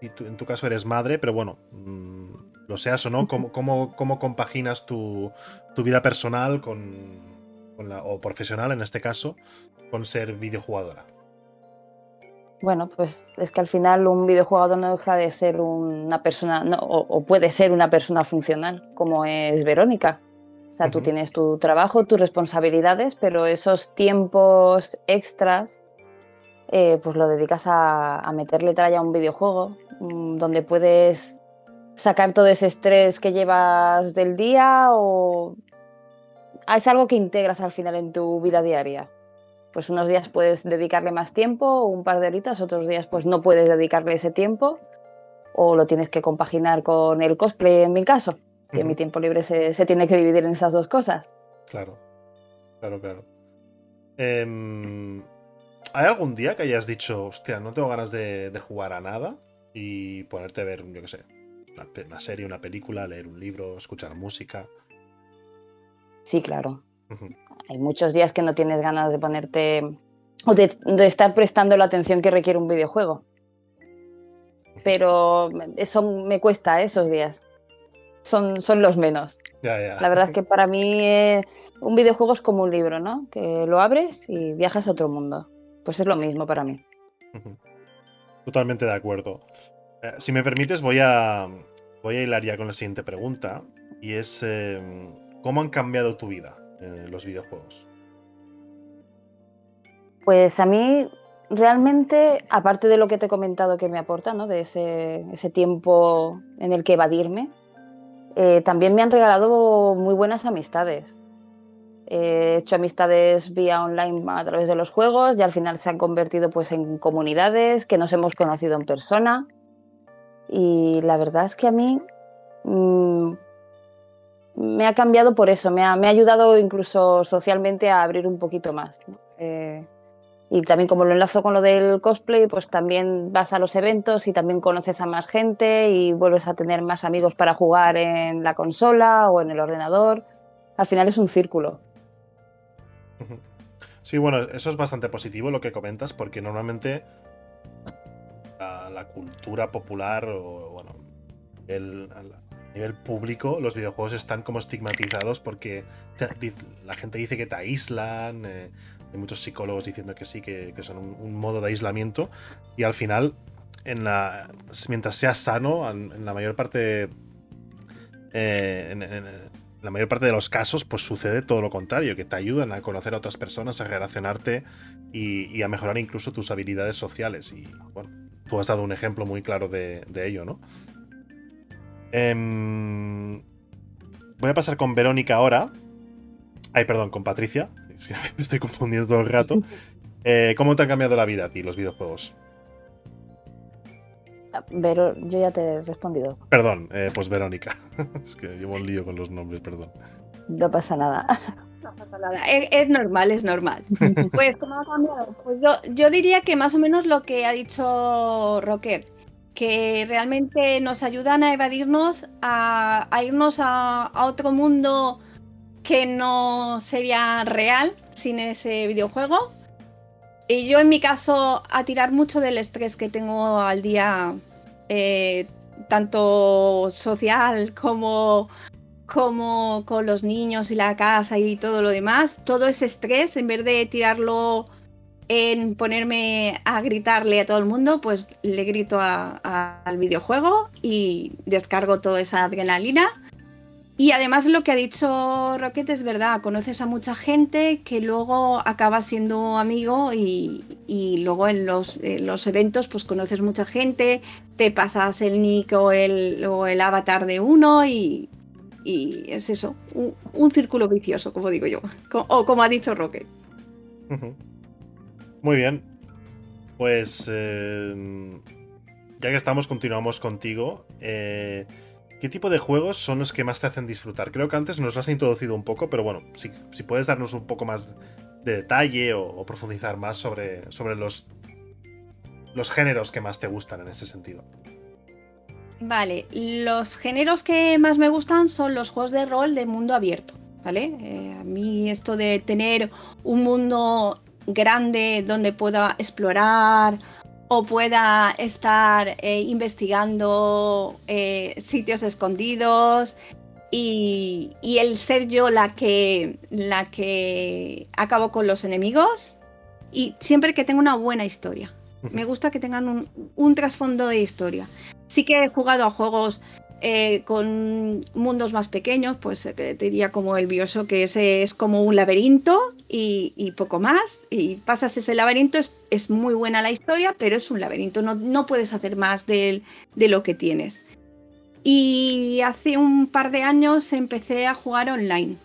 si tú, en tu caso eres madre, pero bueno, mmm, lo seas o no, ¿cómo, cómo, cómo compaginas tu, tu, vida personal con, con la, o profesional en este caso con ser videojugadora?
Bueno, pues es que al final un videojugador no deja de ser una persona, no, o, o, puede ser una persona funcional, como es Verónica. O sea, uh -huh. tú tienes tu trabajo, tus responsabilidades, pero esos tiempos extras, eh, pues lo dedicas a, a meterle tralla a un videojuego, mmm, donde puedes sacar todo ese estrés que llevas del día o es algo que integras al final en tu vida diaria. Pues unos días puedes dedicarle más tiempo, un par de horitas, otros días pues no puedes dedicarle ese tiempo o lo tienes que compaginar con el cosplay en mi caso, que uh -huh. mi tiempo libre se, se, tiene que dividir en esas dos cosas.
Claro, claro, claro. Eh, ¿Hay algún día que hayas dicho, hostia, no tengo ganas de, de jugar a nada y ponerte a ver, yo qué sé, una serie, una película, leer un libro, escuchar música.
Sí, claro. Uh -huh. Hay muchos días que no tienes ganas de ponerte o de, de, estar prestando la atención que requiere un videojuego. Pero eso me cuesta ¿eh? esos días. Son, son los menos. La verdad es que para mí eh, un videojuego es como un libro, ¿no? Que lo abres y viajas a otro mundo. Pues es lo mismo para mí.
Totalmente de acuerdo. Eh, si me permites, voy a, voy a hilar ya con la siguiente pregunta. Y es, eh, ¿cómo han cambiado tu vida eh, los videojuegos?
Pues a mí realmente, aparte de lo que te he comentado que me aporta, ¿no? de ese, tiempo en el que evadirme, también me han regalado muy buenas amistades. He hecho amistades vía online a través de los juegos y al final se han convertido pues, en comunidades que nos hemos conocido en persona. Y la verdad es que a mí mmm, me ha cambiado por eso, me ha, me ha, ayudado incluso socialmente a abrir un poquito más. Eh, y también como lo enlazo con lo del cosplay, pues también vas a los eventos y también conoces a más gente y vuelves a tener más amigos para jugar en la consola o en el ordenador. Al final es un círculo.
Sí, bueno, eso es bastante positivo lo que comentas, porque normalmente la, la cultura popular o, bueno, a nivel público, los videojuegos están como estigmatizados porque la gente dice que te aíslan. Eh, hay muchos psicólogos diciendo que sí, que, son un, modo de aislamiento. Y al final, en la, mientras seas sano, en, la mayor parte. Eh, en, la mayor parte de los casos, pues sucede todo lo contrario, que te ayudan a conocer a otras personas, a relacionarte y a mejorar incluso tus habilidades sociales. Y bueno, tú has dado un ejemplo muy claro de, de ello, ¿no? Eh, voy a pasar con Verónica ahora. Ay, perdón, con Patricia. Es que me estoy confundiendo todo el rato. Eh, ¿Cómo te han cambiado la vida a ti los videojuegos?
Pero yo ya te he respondido.
Perdón, eh, pues Verónica. es que llevo un lío con los nombres, perdón.
No pasa nada.
No pasa nada. Es, es normal, es normal. pues, ¿cómo ha cambiado? Pues yo, yo diría que más o menos lo que ha dicho Rocker que realmente nos ayudan a evadirnos, a, a irnos a, a, otro mundo que no sería real sin ese videojuego. Y yo en mi caso a tirar mucho del estrés que tengo al día, eh, tanto social como, como con los niños y la casa y todo lo demás, todo ese estrés, en vez de tirarlo en ponerme a gritarle a todo el mundo, pues le grito a, al videojuego y descargo toda esa adrenalina. Y además lo que ha dicho Rocket es verdad, conoces a mucha gente que luego acaba siendo amigo y, luego en los, en los, eventos pues conoces mucha gente, te pasas el nick el, o el avatar de uno y, y es eso, un, un, círculo vicioso, como digo yo, o como ha dicho
-huh. Muy bien. Pues eh, ya que estamos, continuamos contigo. Eh, ¿Qué tipo de juegos son los que más te hacen disfrutar? Creo que antes nos has introducido un poco, pero bueno, si, si puedes darnos un poco más de detalle o, o, profundizar más sobre, sobre los, los géneros que más te gustan en ese sentido.
Vale, los géneros que más me gustan son los juegos de rol de mundo abierto, ¿vale? Eh, a mí esto de tener un mundo grande donde pueda explorar o pueda estar eh, investigando eh, sitios escondidos y, el ser yo la que, la que acabo con los enemigos y siempre que tenga una buena historia. Me gusta que tengan un, trasfondo de historia. Sí que he jugado a juegos eh, con mundos más pequeños, pues eh, diría como el Bioshock, que es como un laberinto y, poco más. Y pasas ese laberinto, es, muy buena la historia, pero es un laberinto, no, puedes hacer más de, de, lo que tienes. Y hace un par de años empecé a jugar online.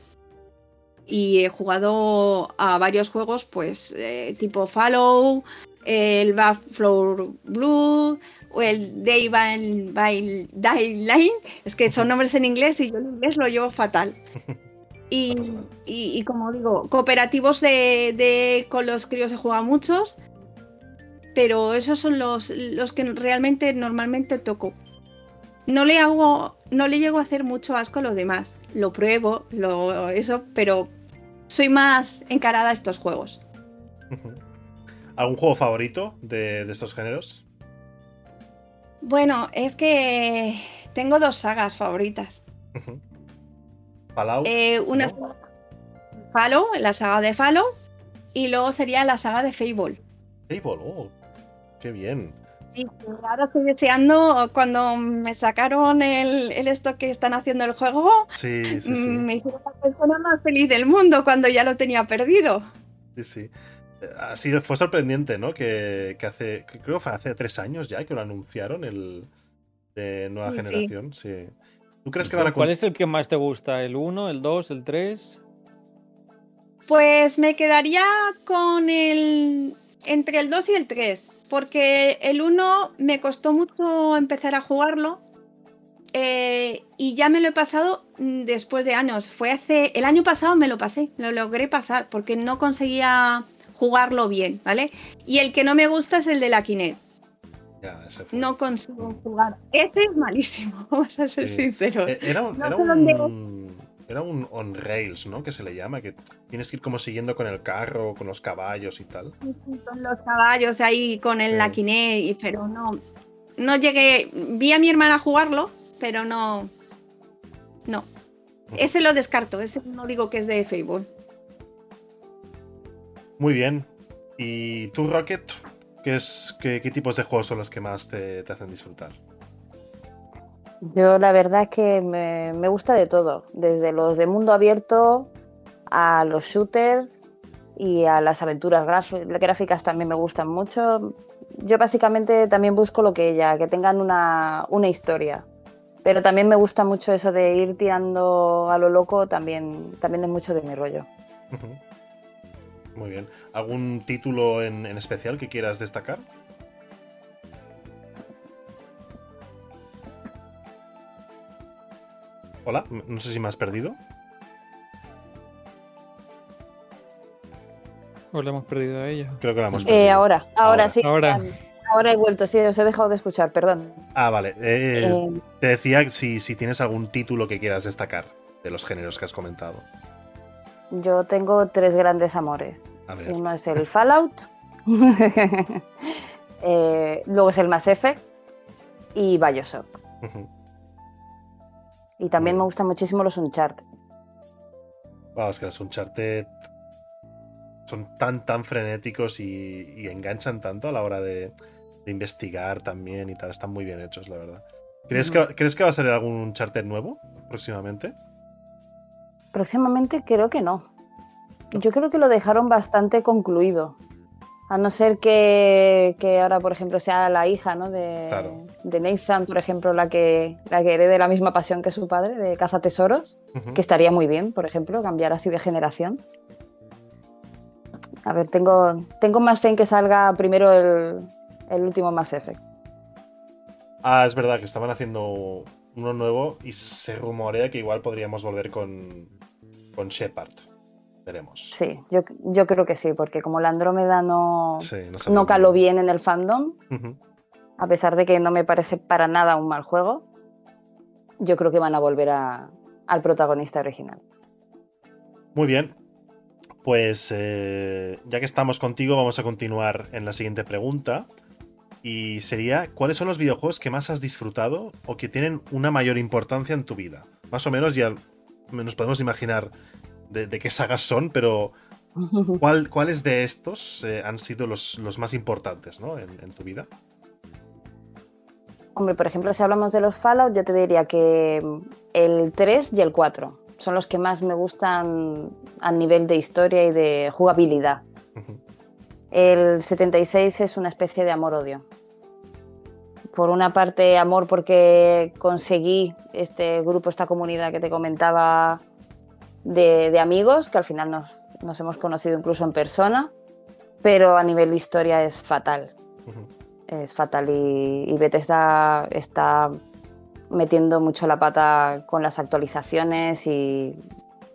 Y he jugado a varios juegos, pues eh, tipo Fallout, el Backflow Blue, o el Day by, by Line, es que son nombres en inglés y yo en inglés lo llevo fatal. Y, y, y como digo, cooperativos de, de, con los críos he jugado muchos, pero esos son los, los que realmente normalmente toco. No le hago, no le llego a hacer mucho asco a los demás. Lo pruebo, lo, eso, pero soy más encarada a estos juegos.
¿Algún juego favorito de, de estos géneros?
Bueno, es que tengo dos sagas favoritas.
Fallout.
Eh, una
¿no?
Fallout, la saga de Fallout, y luego sería la saga de Fable.
Fable, oh, qué bien.
Sí, ahora estoy deseando cuando me sacaron el, el esto que están haciendo el juego.
Sí, sí, sí.
Me hicieron la persona más feliz del mundo cuando ya lo tenía perdido.
Sí, sí. Ha sido, fue sorprendente, ¿no? Que, que hace, que creo que fue hace tres años ya que lo anunciaron, el de nueva
Sí,
generación, sí. ¿Tú crees que van a
¿Cuál es el que más te gusta? ¿El 1, el 2, el 3?
Pues me quedaría con el. entre el 2 y el 3. Porque el 1 me costó mucho empezar a jugarlo. eh, y ya me lo he pasado mm, después de años. Fue hace. El año pasado me lo pasé. Lo logré pasar. Porque no conseguía jugarlo bien, ¿vale? Y el que no me gusta es el de la Kinect.
Ya.
No consigo jugar. Ese es malísimo, vamos a ser
Sí.
sinceros.
Eh, Era un,
No
era
sé dónde-
un, era un on rails, ¿no? Que se le llama, que tienes que ir como siguiendo con el carro, con los caballos y tal.
con los caballos ahí con el
Sí.
la Kinect, pero no no llegué vi a mi hermana jugarlo pero no no ese lo descarto ese no digo que es de Facebook
Muy bien. ¿Y tú, Rocket? ¿Qué, es, qué, qué tipos de juegos son los que más te, te hacen disfrutar?
Yo la verdad es que me, me gusta de todo, desde los de mundo abierto a los shooters y a las aventuras gráficas también me gustan mucho. Yo básicamente también busco lo que ella, que tengan una, una historia. Pero también me gusta mucho eso de ir tirando a lo loco, también, también es mucho de mi rollo.
Ujú. Muy bien. ¿Algún título en, en especial que quieras destacar? Hola, no sé si me has perdido.
¿O le hemos perdido a ella?
Creo que la hemos
Eh,
perdido.
ahora, ahora,
Ahora.
sí.
Ahora.
Ahora he vuelto, sí, os he dejado de escuchar, perdón.
Ah, vale. Eh,
Eh,
Te decía si, si tienes algún título que quieras destacar de los géneros que has comentado.
Yo tengo tres grandes amores. Uno es el Fallout, eh, luego es el Mass Effect y Bioshock.
Ujú.
Y también me gustan muchísimo los Uncharted.
Vamos, que los Uncharted son tan, tan frenéticos y, y enganchan tanto a la hora de, de investigar también y tal. Están muy bien hechos, la verdad. ¿Crees, que, ¿Crees que va a salir algún Uncharted nuevo próximamente?
Próximamente creo que no. Yo creo que lo dejaron bastante concluido. A no ser que, que ahora, por ejemplo, sea la hija ¿no? de,
Claro.
de Nathan, por ejemplo, la que, la que herede la misma pasión que su padre, de caza tesoros, que estaría muy bien, por ejemplo, cambiar así de generación. A ver, tengo, tengo más fe en que salga primero el, el último Mass Effect.
Ah, es verdad que estaban haciendo uno nuevo y se rumorea que igual podríamos volver con, con Shepard. Veremos.
Sí, yo, yo creo que sí, porque como la Andrómeda no,
Sí, no
caló bien en el fandom, a pesar de que no me parece para nada un mal juego, yo creo que van a volver a- al protagonista original.
Muy bien. Pues eh, ya que estamos contigo, vamos a continuar en la siguiente pregunta. Y sería, ¿cuáles son los videojuegos que más has disfrutado o que tienen una mayor importancia en tu vida? Más o menos ya nos podemos imaginar de, de qué sagas son, pero ¿cuál- ¿cuáles de estos eh, han sido los, los más importantes ¿no? en, en tu vida?
Hombre, por ejemplo, si hablamos de los Fallout, yo te diría que el 3 y el 4 son los que más me gustan a nivel de historia y de jugabilidad. El 76 es una especie de amor-odio. Por una parte, amor porque conseguí este grupo, esta comunidad que te comentaba de, de amigos, que al final nos, nos hemos conocido incluso en persona, pero a nivel de historia es fatal. Es fatal y, y Bethesda está metiendo mucho la pata con las actualizaciones y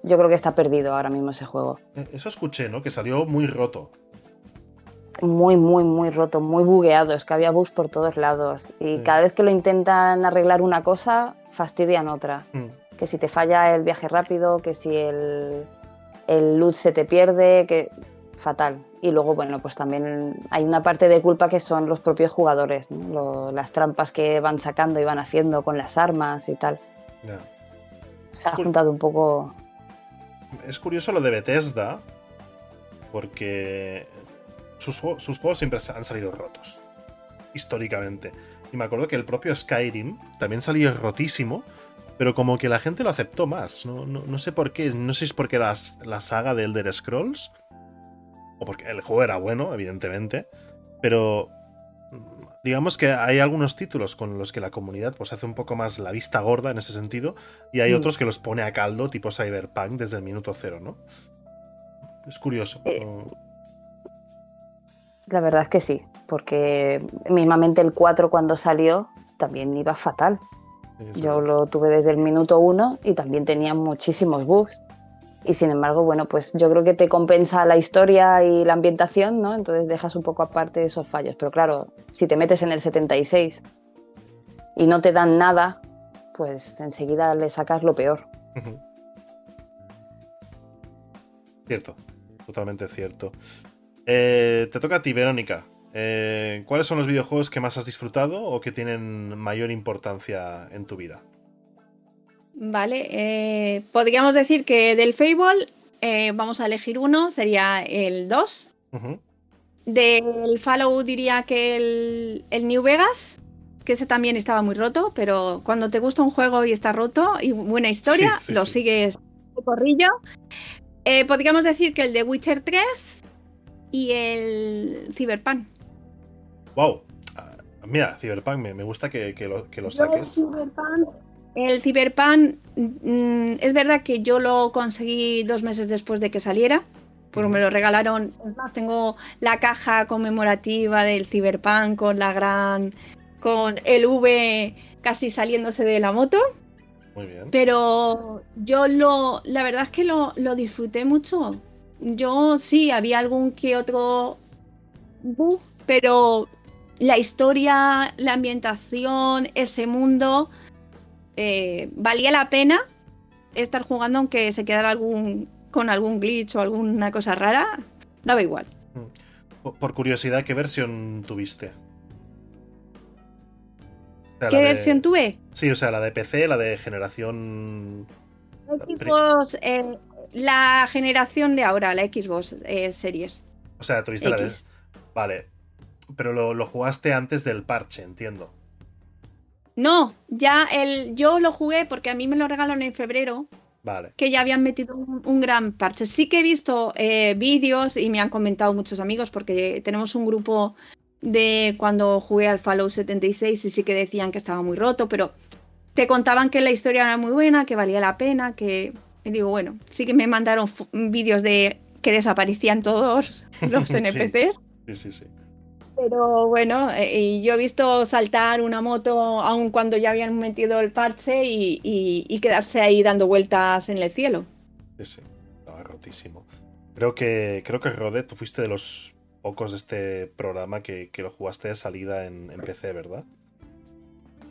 yo creo que está perdido ahora mismo ese juego.
Eh, Eso escuché, ¿no? Que salió muy roto.
Muy, muy, muy roto, muy bugueado. Es que había bugs por todos lados. Y cada vez que lo intentan arreglar una cosa, fastidian otra.
Mm.
Que si te falla el viaje rápido, que si el, el loot se te pierde, que fatal. Y luego, bueno, pues también hay una parte de culpa que son los propios jugadores, ¿no? Lo- las trampas que van sacando y van haciendo con las armas y tal.
Ya.
Se ha juntado un poco.
Es curioso lo de Bethesda, porque sus, jue- sus juegos siempre han salido rotos, históricamente. Y me acuerdo que el propio Skyrim también salió rotísimo, pero como que la gente lo aceptó más. No, no- no sé por qué, no sé si es porque la, la saga de Elder Scrolls, o porque el juego era bueno, evidentemente, pero digamos que hay algunos títulos con los que la comunidad pues hace un poco más la vista gorda en ese sentido y hay
Mm.
otros que los pone a caldo tipo Cyberpunk desde el minuto cero, ¿no? Es curioso.
Eh,
¿no?
La verdad es que sí, porque mismamente el 4 cuando salió también iba fatal. Yo lo tuve desde el minuto 1 y también tenía muchísimos bugs. Y sin embargo, bueno, pues yo creo que te compensa la historia y la ambientación, ¿no? Entonces dejas un poco aparte esos fallos. Pero claro, si te metes en el 76 y no te dan nada, pues enseguida le sacas lo peor.
Cierto, totalmente cierto. Eh, te toca a ti, Verónica. Eh, ¿Cuáles son los videojuegos que más has disfrutado o que tienen mayor importancia en tu vida?
Vale, eh, podríamos decir que del Fable vamos a elegir uno, sería el 2.
Ujú.
Del Fallout diría que el, el New Vegas, que ese también estaba muy roto, pero cuando te gusta un juego y está roto y buena historia,
Sí, sí,
lo
sí.
sigues corrillo. Eh, podríamos decir que el de Witcher 3 y el Cyberpunk.
Wow. Ah, Mira, Cyberpunk, me, me gusta que, que lo, que lo
Yo el
saques.
Cyberpunk, el Cyberpunk, mm, es verdad que yo lo conseguí dos meses después de que saliera, porque me lo regalaron. Es más, tengo la caja conmemorativa del Cyberpunk con la gran. con el V casi saliéndose de la moto.
Muy bien.
Pero yo lo. la verdad es que lo, lo disfruté mucho. Yo sí, había algún que otro bug, pero la historia, la ambientación, ese mundo, eh, valía la pena estar jugando aunque se quedara algún con algún glitch o alguna cosa rara, daba igual.
Por, por curiosidad, ¿qué versión tuviste? O sea,
¿Qué
de-
versión tuve?
Sí, o sea, la de PC, la de generación.
Xbox, eh, la generación de ahora, la Xbox eh, Series.
O sea, tuviste la de. Vale. Pero lo, lo jugaste antes del parche, entiendo.
No, ya el, yo lo jugué porque a mí me lo regalaron en febrero,
Vale.
que ya habían metido un, un gran parche. Sí que he visto eh, vídeos y me han comentado muchos amigos porque tenemos un grupo de cuando jugué al Fallout 76 y sí que decían que estaba muy roto, pero te contaban que la historia era muy buena, que valía la pena, que... Y digo, bueno, sí que me mandaron vídeos de que desaparecían todos los. NPCs.
Sí, sí, sí.
Pero bueno, eh, y yo he visto saltar una moto aun cuando ya habían metido el parche y, y- y quedarse ahí dando vueltas en el cielo.
Sí, sí. Estaba rotísimo. Creo que, creo que Rode, tú fuiste de los pocos de este programa que, que lo jugaste de salida en, en PC, ¿verdad?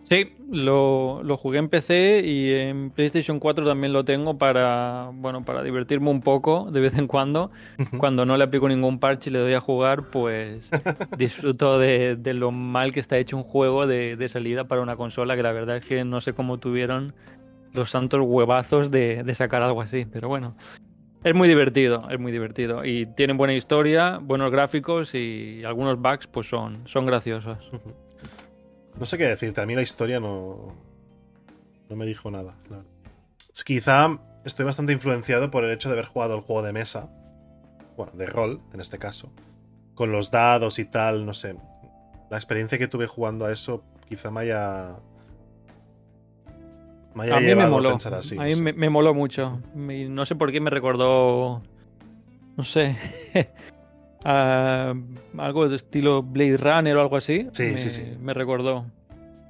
Sí, lo, lo jugué en PC y en PlayStation 4 también lo tengo para, bueno, para divertirme un poco de vez en cuando. Cuando no le aplico ningún parche y le doy a jugar, pues disfruto de, de lo mal que está hecho un juego de, de salida para una consola, que la verdad es que no sé cómo tuvieron los santos huevazos de, de sacar algo así, pero bueno. Es muy divertido, es muy divertido. Y tienen buena historia, buenos gráficos y algunos bugs pues son, son graciosos.
No sé qué decirte, a mí la historia no, no me dijo nada. quizá estoy bastante influenciado por el hecho de haber jugado el juego de mesa, bueno, de rol en este caso, con los dados y tal, no sé. La experiencia que tuve jugando a eso quizá me haya... Me haya
A mí me
a pensar así.
a
no
mí
sé.
me, me moló mucho. No sé por qué me recordó. No sé. a algo de estilo Blade Runner o algo así.
Sí,
me,
sí, sí.
Me recordó.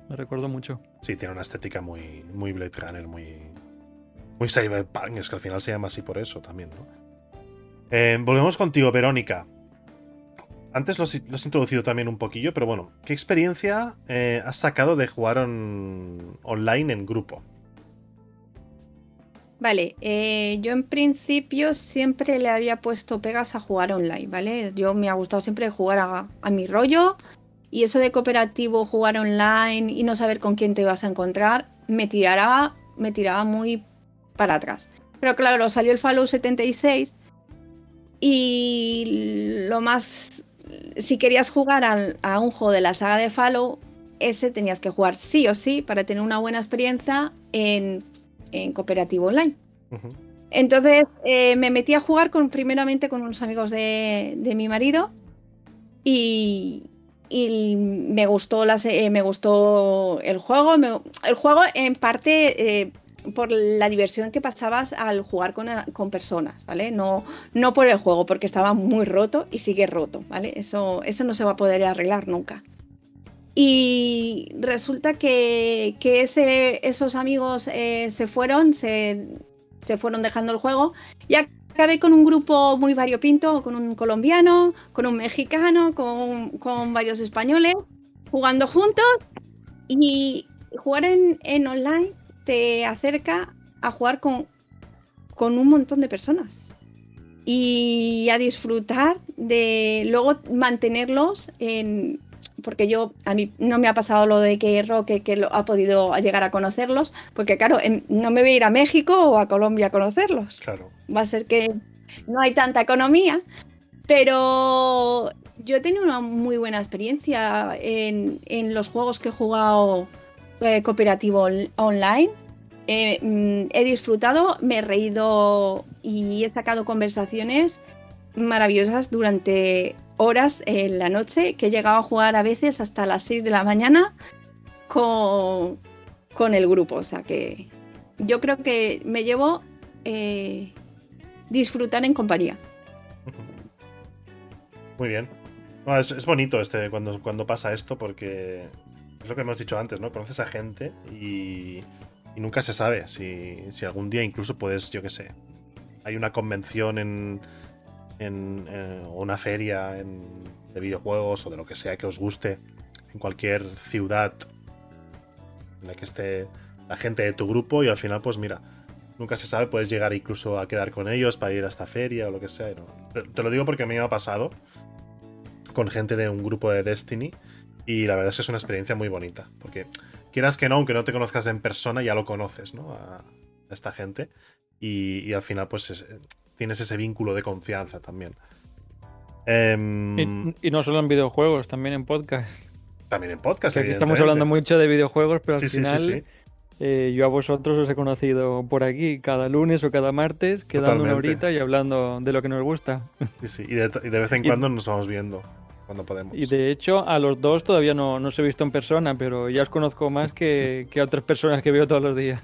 Me recordó mucho.
Sí, tiene una estética muy, muy Blade Runner, muy, muy cyberpunk. Es que al final se llama así por eso también, ¿no? Eh, volvemos contigo, Verónica. Antes lo has, introducido también un poquillo, pero bueno, ¿qué experiencia eh, has sacado de jugar on- online en grupo?
Vale, eh, yo en principio siempre le había puesto pegas a jugar online, ¿vale? Yo me ha gustado siempre jugar a, a mi rollo y eso de cooperativo, jugar online y no saber con quién te vas a encontrar, me tiraba, me tiraba muy para atrás. Pero claro, salió el Fallout 76 y lo más, si querías jugar al- a un juego de la saga de Fallout, ese tenías que jugar sí o sí para tener una buena experiencia en en cooperativo online. Entonces eh, me metí a jugar con, primeramente con unos amigos de, de mi marido y, y me gustó las, eh, me gustó el juego. me- el juego en parte eh, por la diversión que pasabas al jugar con, con personas, ¿vale? No, no por el juego, porque estaba muy roto y sigue roto, ¿vale? Eso, eso no se va a poder arreglar nunca. Y resulta que, que ese, esos amigos eh, se fueron, se, se fueron dejando el juego. Y acabé con un grupo muy variopinto, con un colombiano, con un mexicano, con, con varios españoles, jugando juntos. Y jugar en, en online te acerca a jugar con, con un montón de personas. Y a disfrutar de luego mantenerlos en porque yo a mí no me ha pasado lo de que Roque que lo, ha podido llegar a conocerlos porque claro no me voy a ir a México o a Colombia a conocerlos
Claro.
va a ser que no hay tanta economía, pero yo he tenido una muy buena experiencia en, en los juegos que he jugado eh, cooperativo on- online. Eh, mm, he disfrutado, me he reído y he sacado conversaciones maravillosas durante horas en la noche, que he llegado a jugar a veces hasta las 6 de la mañana con, con el grupo. O sea que yo creo que me llevo eh, disfrutar en compañía.
Muy bien. Es bonito este cuando, cuando pasa esto porque es lo que hemos dicho antes, ¿no? Conoces a gente y, y nunca se sabe si, si algún día incluso puedes, yo qué sé, hay una convención en, en, eh, o una feria en- de videojuegos o de lo que sea que os guste en cualquier ciudad en la que esté la gente de tu grupo y al final pues mira, nunca se sabe, puedes llegar incluso a quedar con ellos para ir a esta feria o lo que sea. no. Te- lo digo porque a mí me ha pasado con gente de un grupo de Destiny y la verdad es que es una experiencia muy bonita, porque quieras que no, aunque no te conozcas en persona, ya lo conoces, ¿no? A, a esta gente y, y al final pues es- tienes ese vínculo de confianza también. Em,
Y, y no solo en videojuegos, también en podcast.
también en podcast.
Que aquí estamos hablando mucho de videojuegos, pero al
Sí, sí, sí,
final
sí.
eh, yo a vosotros os he conocido por aquí cada lunes o cada martes, quedando una horita y hablando de lo que nos gusta.
Sí, Y, de, y de vez en cuando nos vamos viendo cuando podemos.
Y de hecho, a los dos todavía no, no os he visto en persona, pero ya os conozco más que, que a otras personas que veo todos los días.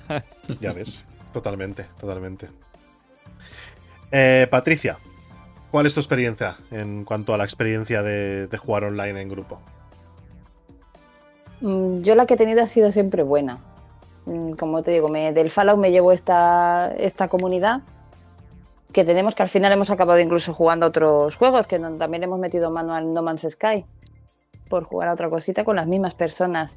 Ya ves, totalmente, totalmente. Eh, Patricia, ¿cuál es tu experiencia en cuanto a la experiencia de, jugar online en grupo?
Mm, Yo la que he tenido ha sido siempre buena. Mm, Como te digo, me- del Fallout me llevo esta, esta comunidad que tenemos, que al final hemos acabado incluso jugando otros juegos, que también hemos metido mano al No Man's Sky por jugar a otra cosita con las mismas personas.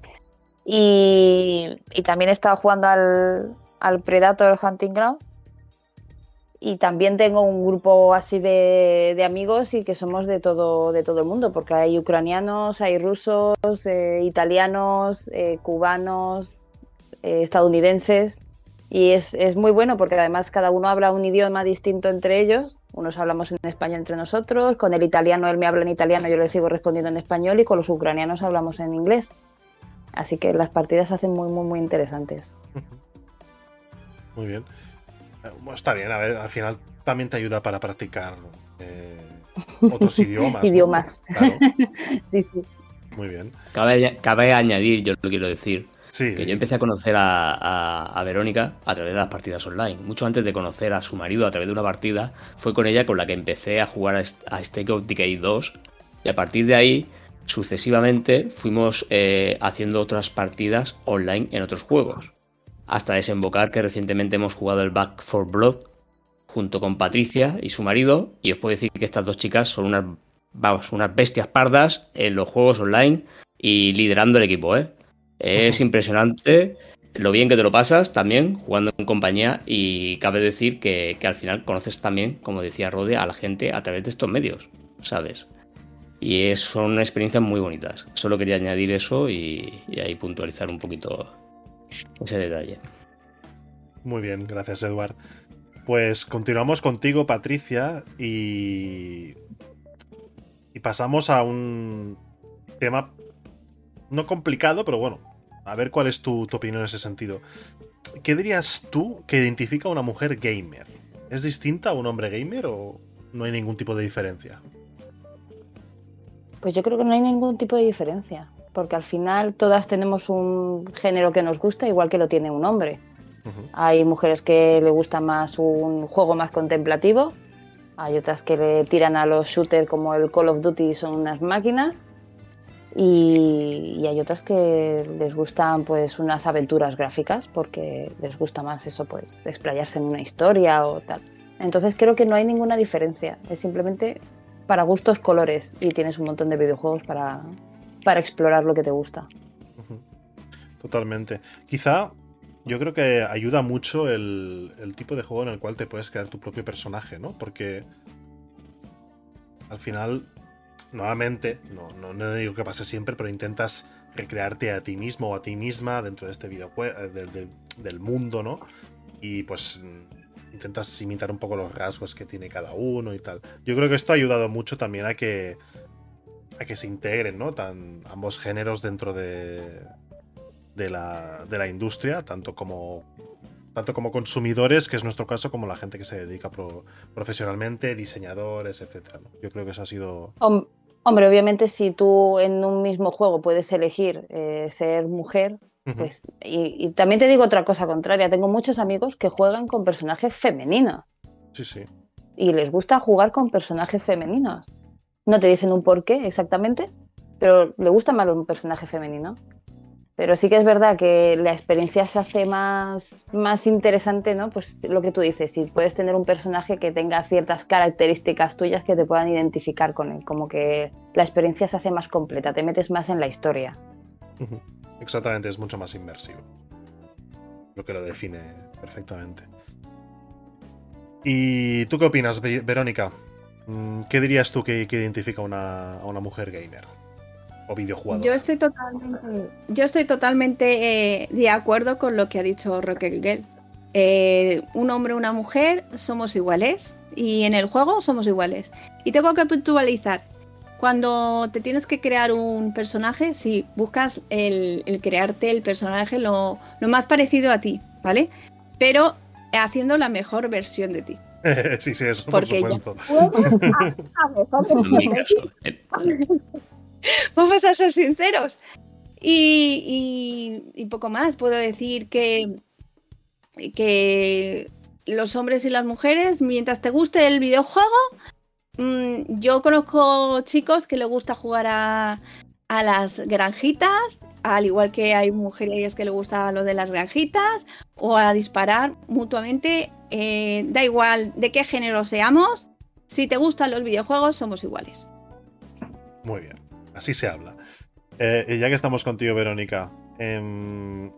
Y, y también he estado jugando al, al Predator Hunting Ground. Y también tengo un grupo así de, de amigos y que somos de todo, de todo el mundo, porque hay ucranianos, hay rusos, eh, italianos, eh, cubanos, eh, estadounidenses. Y es, es muy bueno porque además cada uno habla un idioma distinto entre ellos. Unos hablamos en español entre nosotros, con el italiano él me habla en italiano, yo le sigo respondiendo en español y con los ucranianos hablamos en inglés. Así que las partidas se hacen muy, muy, muy interesantes.
Muy bien. Bueno, está bien, a ver, al final también te ayuda para practicar eh, otros idiomas. ¿no?
Idiomas.
Claro,
Sí, sí.
muy bien.
Cabe, cabe añadir, yo lo quiero decir,
Sí,
que yo empecé a conocer a, a- a Verónica a través de las partidas online. Mucho antes de conocer a su marido a través de una partida, fue con ella con la que empecé a jugar a, a State of Decay 2. Y a partir de ahí, sucesivamente, fuimos eh, haciendo otras partidas online en otros juegos. Hasta desembocar que recientemente hemos jugado el Back for Blood junto con Patricia y su marido. Y os puedo decir que estas dos chicas son unas, vamos, unas bestias pardas en los juegos online y liderando el equipo, ¿eh? Es impresionante lo bien que te lo pasas también jugando en compañía y cabe decir que, que al final conoces también, como decía Rode, a la gente a través de estos medios, ¿sabes? Y es, son experiencias muy bonitas. Solo quería añadir eso y, y ahí puntualizar un poquito ese detalle.
Muy bien, gracias, Eduard. Pues continuamos contigo, Patricia, y. Y pasamos a un tema no complicado, pero bueno, a ver cuál es tu, tu opinión en ese sentido. ¿Qué dirías tú que identifica a una mujer gamer? ¿Es distinta a un hombre gamer o no hay ningún tipo de diferencia?
Pues yo creo que no hay ningún tipo de diferencia, porque al final todas tenemos un género que nos gusta igual que lo tiene un hombre. Hay mujeres que le gusta más un juego más contemplativo, hay otras que le tiran a los shooters como el Call of Duty y son unas máquinas, y, hay otras que les gustan pues unas aventuras gráficas porque les gusta más eso pues explayarse en una historia o tal. Entonces creo que no hay ninguna diferencia, es simplemente para gustos colores y tienes un montón de videojuegos para, para explorar lo que te gusta.
Totalmente. Quizá yo creo que ayuda mucho el, tipo de juego en el cual te puedes crear tu propio personaje, ¿no? Porque al final, nuevamente, no, no, digo que pase siempre, pero intentas recrearte a ti mismo o a ti misma dentro de este videojuego, eh, del mundo, ¿no? Y pues intentas imitar un poco los rasgos que tiene cada uno y tal. Yo creo que esto ha ayudado mucho también a que a que se integren, ¿no? Tan ambos géneros dentro de de la, de la industria, tanto como tanto como consumidores, que es nuestro caso, como la gente que se dedica profesionalmente, diseñadores, etcétera. Yo creo que eso ha sido.
Hombre, obviamente, si tú en un mismo juego puedes elegir eh, ser mujer, pues, y, también te digo otra cosa contraria, tengo muchos amigos que juegan con personajes femeninos.
Sí, sí.
Y les gusta jugar con personajes femeninos. No te dicen un por qué exactamente, pero le gusta más un personaje femenino. Pero sí que es verdad que la experiencia se hace más, más interesante, ¿no? Pues lo que tú dices, si puedes tener un personaje que tenga ciertas características tuyas que te puedan identificar con él, como que la experiencia se hace más completa, te metes más en la historia.
Exactamente, es mucho más inmersivo. Lo que lo define perfectamente. ¿Y tú qué opinas, Verónica? Mm, ¿Qué dirías tú que, identifica a una mujer gamer? o videojugador?
Yo estoy totalmente, yo estoy totalmente eh, de acuerdo con lo que ha dicho Rocket Girl. Eh, un hombre o una mujer somos iguales y en el juego somos iguales. Y tengo que puntualizar, cuando te tienes que crear un personaje, si buscas el, crearte el personaje lo, más parecido a ti, ¿vale? Pero haciendo la mejor versión de ti.
sí, sí, eso por supuesto.
Vamos a ser sinceros. Y, poco más, puedo decir que, que los hombres y las mujeres, mientras te guste el videojuego, mm, yo conozco chicos que les gusta jugar a, las granjitas, al igual que hay mujeres que les gusta lo de las granjitas, o a disparar mutuamente. Eh, da igual de qué género seamos, si te gustan los videojuegos, somos iguales.
Muy bien así se habla. Eh, ya que estamos contigo, Verónica, em,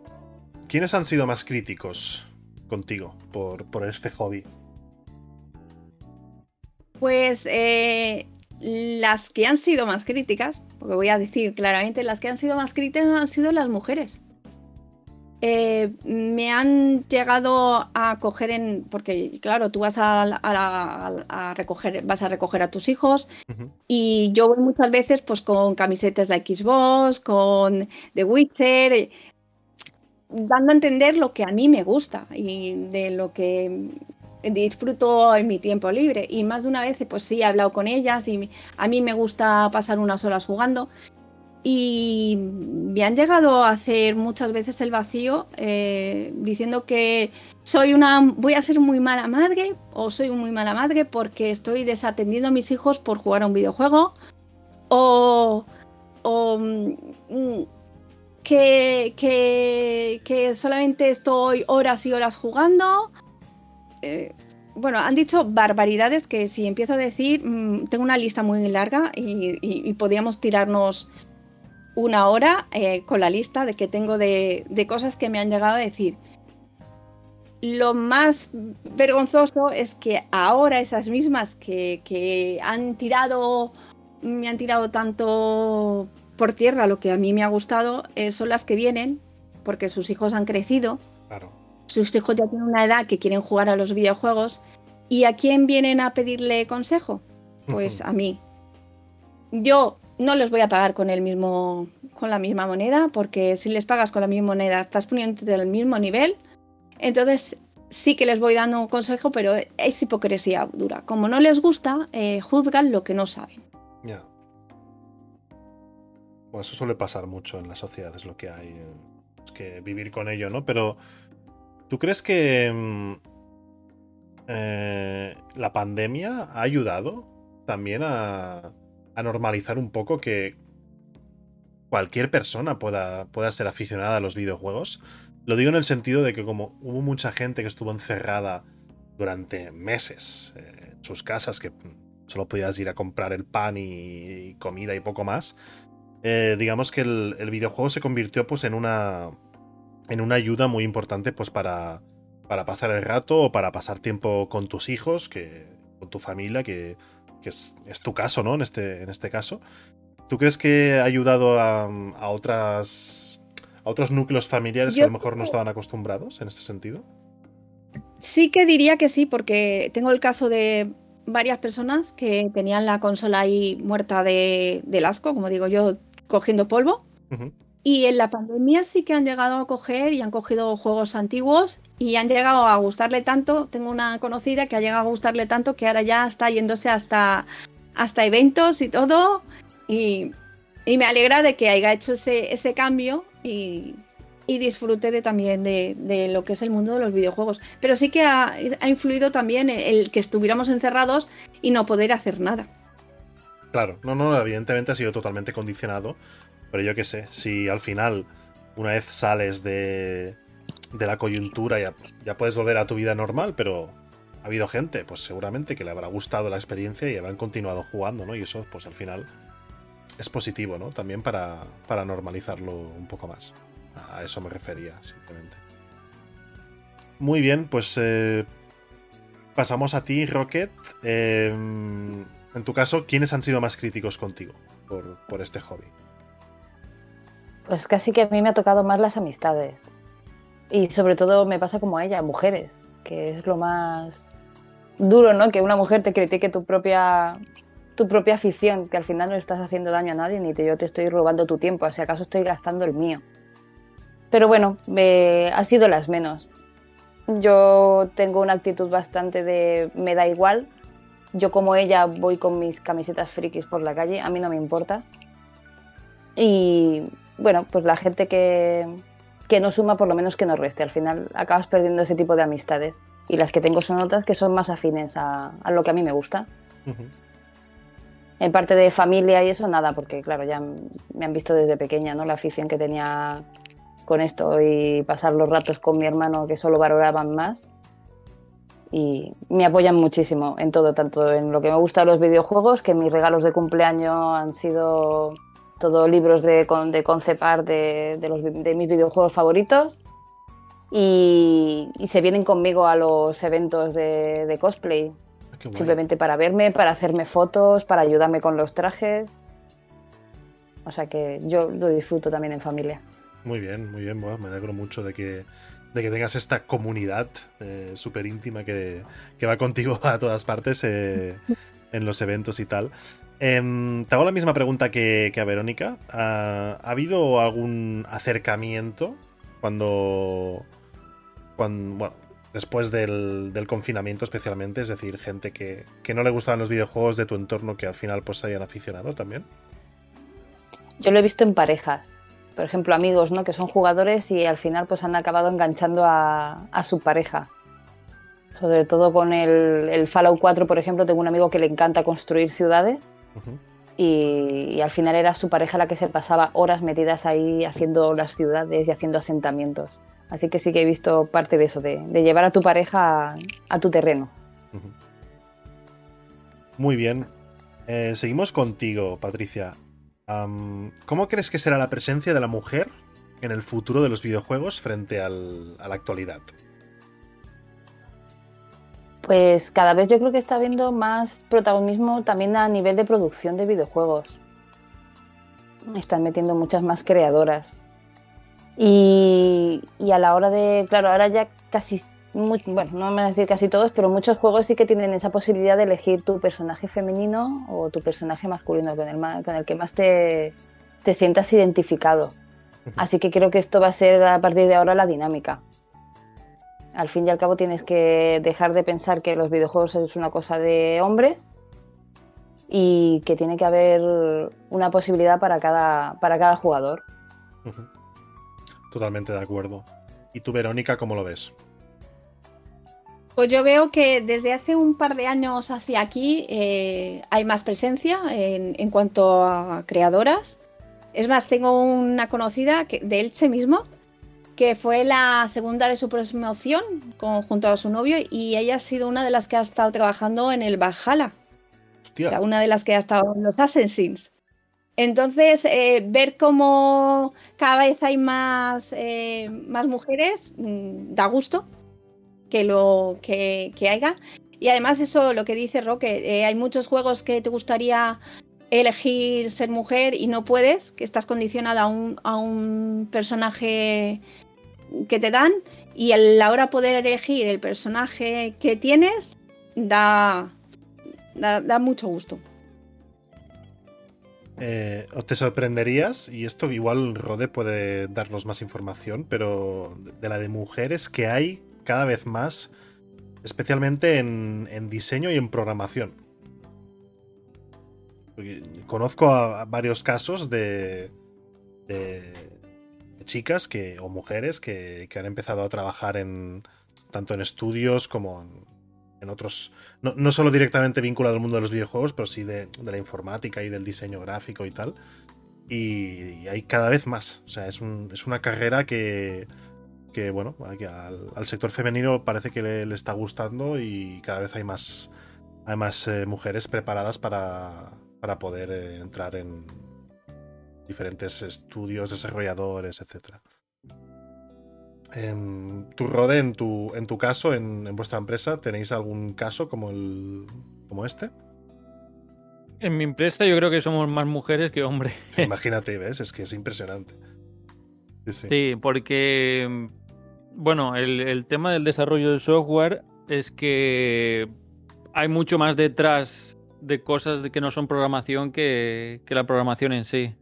¿quiénes han sido más críticos contigo por, este hobby?
Pues eh, las que han sido más críticas, porque voy a decir claramente, las que han sido más críticas han sido las mujeres. Eh, me han llegado a coger en. Porque, claro, tú vas a, recoger, vas a recoger a tus hijos. Y yo voy muchas veces pues con camisetas de Xbox, con The Witcher, eh, dando a entender lo que a mí me gusta y de lo que disfruto en mi tiempo libre. Y más de una vez, pues sí, he hablado con ellas y a mí me gusta pasar unas horas jugando y me han llegado a hacer muchas veces el vacío eh, diciendo que soy una voy a ser muy mala madre o soy muy mala madre porque estoy desatendiendo a mis hijos por jugar a un videojuego o, mm, que, que, solamente estoy horas y horas jugando. Eh, bueno, han dicho barbaridades que si empiezo a decir, mm, tengo una lista muy larga y podríamos tirarnos una hora eh, con la lista de que tengo de, cosas que me han llegado a decir. Lo más vergonzoso es que ahora esas mismas que, han tirado, me han tirado tanto por tierra lo que a mí me ha gustado, eh, son las que vienen porque sus hijos han crecido. Sus hijos ya tienen una edad que quieren jugar a los videojuegos. ¿Y a quién vienen a pedirle consejo? Pues a mí. Yo no les voy a pagar con el mismo con la misma moneda porque si les pagas con la misma moneda estás poniéndote del mismo nivel entonces sí que les voy dando un consejo, pero es hipocresía dura. Como no les gusta, eh, juzgan lo que no saben.
Ya. Bueno, eso suele pasar mucho en la sociedad, es lo que hay. Es que vivir con ello, ¿no? Pero, ¿tú crees que mm, eh, la pandemia ha ayudado también a, a normalizar un poco que cualquier persona pueda, pueda ser aficionada a los videojuegos? Lo digo en el sentido de que como hubo mucha gente que estuvo encerrada durante meses eh, en sus casas, que solo podías ir a comprar el pan y, comida y poco más, eh, digamos que el, videojuego se convirtió pues en una, en una ayuda muy importante pues para, para pasar el rato o para pasar tiempo con tus hijos, que, con tu familia, que, es, tu caso, ¿no? En este, en este caso. ¿Tú crees que ha ayudado a, a otras a otros núcleos familiares que a lo mejor no estaban acostumbrados en este sentido?
Sí que diría que sí, porque tengo el caso de varias personas que tenían la consola ahí muerta de, del asco, como digo yo, cogiendo polvo. Y en la pandemia sí que han llegado a coger y han cogido juegos antiguos y han llegado a gustarle tanto. Tengo una conocida que ha llegado a gustarle tanto que ahora ya está yéndose hasta, hasta eventos y todo. Y, y me alegra de que haya hecho ese, ese cambio y, disfrute de, también de, lo que es el mundo de los videojuegos. Pero sí que ha, influido también el que estuviéramos encerrados y no poder hacer nada.
Claro, no, no, evidentemente ha sido totalmente condicionado, pero yo qué sé, si al final, una vez sales de, de la coyuntura, ya, ya puedes volver a tu vida normal, pero ha habido gente, pues seguramente que le habrá gustado la experiencia y habrán continuado jugando, ¿no? Y eso, pues al final es positivo, ¿no? También para, para normalizarlo un poco más. A eso me refería, simplemente. Muy bien, pues eh, pasamos a ti, Rocket. Em, en tu caso, ¿quiénes han sido más críticos contigo por, por este hobby?
Pues casi que a mí me ha tocado más las amistades. Y sobre todo me pasa como a ella, mujeres, que es lo más duro, ¿no? Que una mujer te critique tu propia tu propia afición, que al final no estás haciendo daño a nadie ni te, yo te estoy robando tu tiempo, si acaso estoy gastando el mío. Pero bueno, ha sido las menos. Yo tengo una actitud bastante de me da igual. Yo como ella voy con mis camisetas frikis por la calle, a mí no me importa. Y bueno, pues la gente que, que no suma por lo menos que no reste. Al final acabas perdiendo ese tipo de amistades. Y las que tengo son otras que son más afines a, lo que a mí me gusta en parte de familia y eso, nada, porque claro, ya me han visto desde pequeña, ¿no? La afición que tenía con esto y pasar los ratos con mi hermano que solo valoraban más. Y me apoyan muchísimo en todo, tanto en lo que me gusta de los videojuegos, que mis regalos de cumpleaños han sido todos libros de, de concepar de, de, mis videojuegos favoritos. Y, se vienen conmigo a los eventos de cosplay Simplemente para verme, para hacerme fotos, para ayudarme con los trajes. O sea que yo lo disfruto también en familia.
Muy bien, muy bien. me alegro mucho de que, de que tengas esta comunidad eh, súper íntima que, va contigo a todas partes eh, en los eventos y tal. Em, te hago la misma pregunta que, a Verónica. ¿Ha, habido algún acercamiento cuando, cuando, bueno, después del, confinamiento especialmente, es decir, gente que, no le gustaban los videojuegos de tu entorno que al final pues se hayan aficionado también?
Yo lo he visto en parejas, por ejemplo amigos, ¿no? Que son jugadores y al final pues han acabado enganchando a, su pareja. Sobre todo con el, Fallout 4, por ejemplo, tengo un amigo que le encanta construir ciudades y, y al final era su pareja la que se pasaba horas metidas ahí haciendo las ciudades y haciendo asentamientos. Así que sí que he visto parte de eso, de, llevar a tu pareja a, tu terreno.
Muy bien. Eh, seguimos contigo, Patricia. ¿Cómo crees que será la presencia de la mujer en el futuro de los videojuegos frente a la actualidad?
Pues cada vez yo creo que está habiendo más protagonismo también a nivel de producción de videojuegos. Están metiendo muchas más creadoras. Y, a la hora de, claro, ahora ya casi, bueno, no me voy a decir casi todos, pero muchos juegos sí que tienen esa posibilidad de elegir tu personaje femenino o tu personaje masculino con el, con el que más te, te sientas identificado. Así que creo que esto va a ser a partir de ahora la dinámica. Al fin y al cabo tienes que dejar de pensar que los videojuegos es una cosa de hombres y que tiene que haber una posibilidad para cada, para cada jugador.
Totalmente de acuerdo. ¿Y tú, Verónica, cómo lo ves?
Pues yo veo que desde hace un par de años hacia aquí eh, hay más presencia en, cuanto a creadoras. Es más, tengo una conocida que, de Elche mismo, que fue la segunda de su promoción junto a su novio y ella ha sido una de las que ha estado trabajando en el Valhalla. O sea, una de las que ha estado en los Assassins. Entonces, eh, ver cómo cada vez hay más, eh, más mujeres mm, da gusto que lo que, haya. Y además eso, lo que dice Roque, eh, hay muchos juegos que te gustaría elegir ser mujer y no puedes, que estás condicionada a un, a un personaje que te dan y a la hora de poder elegir el personaje que tienes da, da, mucho gusto.
Eh, te sorprenderías, y esto igual Rode puede darnos más información, pero de la de mujeres que hay cada vez más, especialmente en, diseño y en programación. conozco a, varios casos de, chicas que, o mujeres que, han empezado a trabajar en tanto en estudios como en, otros, no, solo directamente vinculado al mundo de los videojuegos, pero sí de, la informática y del diseño gráfico y tal. Y, hay cada vez más. O sea, es, es una carrera que, que bueno, al, sector femenino parece que le, está gustando y cada vez hay más, hay más eh, mujeres preparadas para, para poder eh, entrar en diferentes estudios, desarrolladores, etc. En tu Rode, en tu, en tu caso, en, vuestra empresa, ¿tenéis algún caso como, el, como este?
En mi empresa yo creo que somos más mujeres que hombres.
Imagínate, ¿ves? Es que es impresionante.
Sí, porque bueno, el, tema del desarrollo del software es que hay mucho más detrás de cosas que no son programación que, la programación en sí.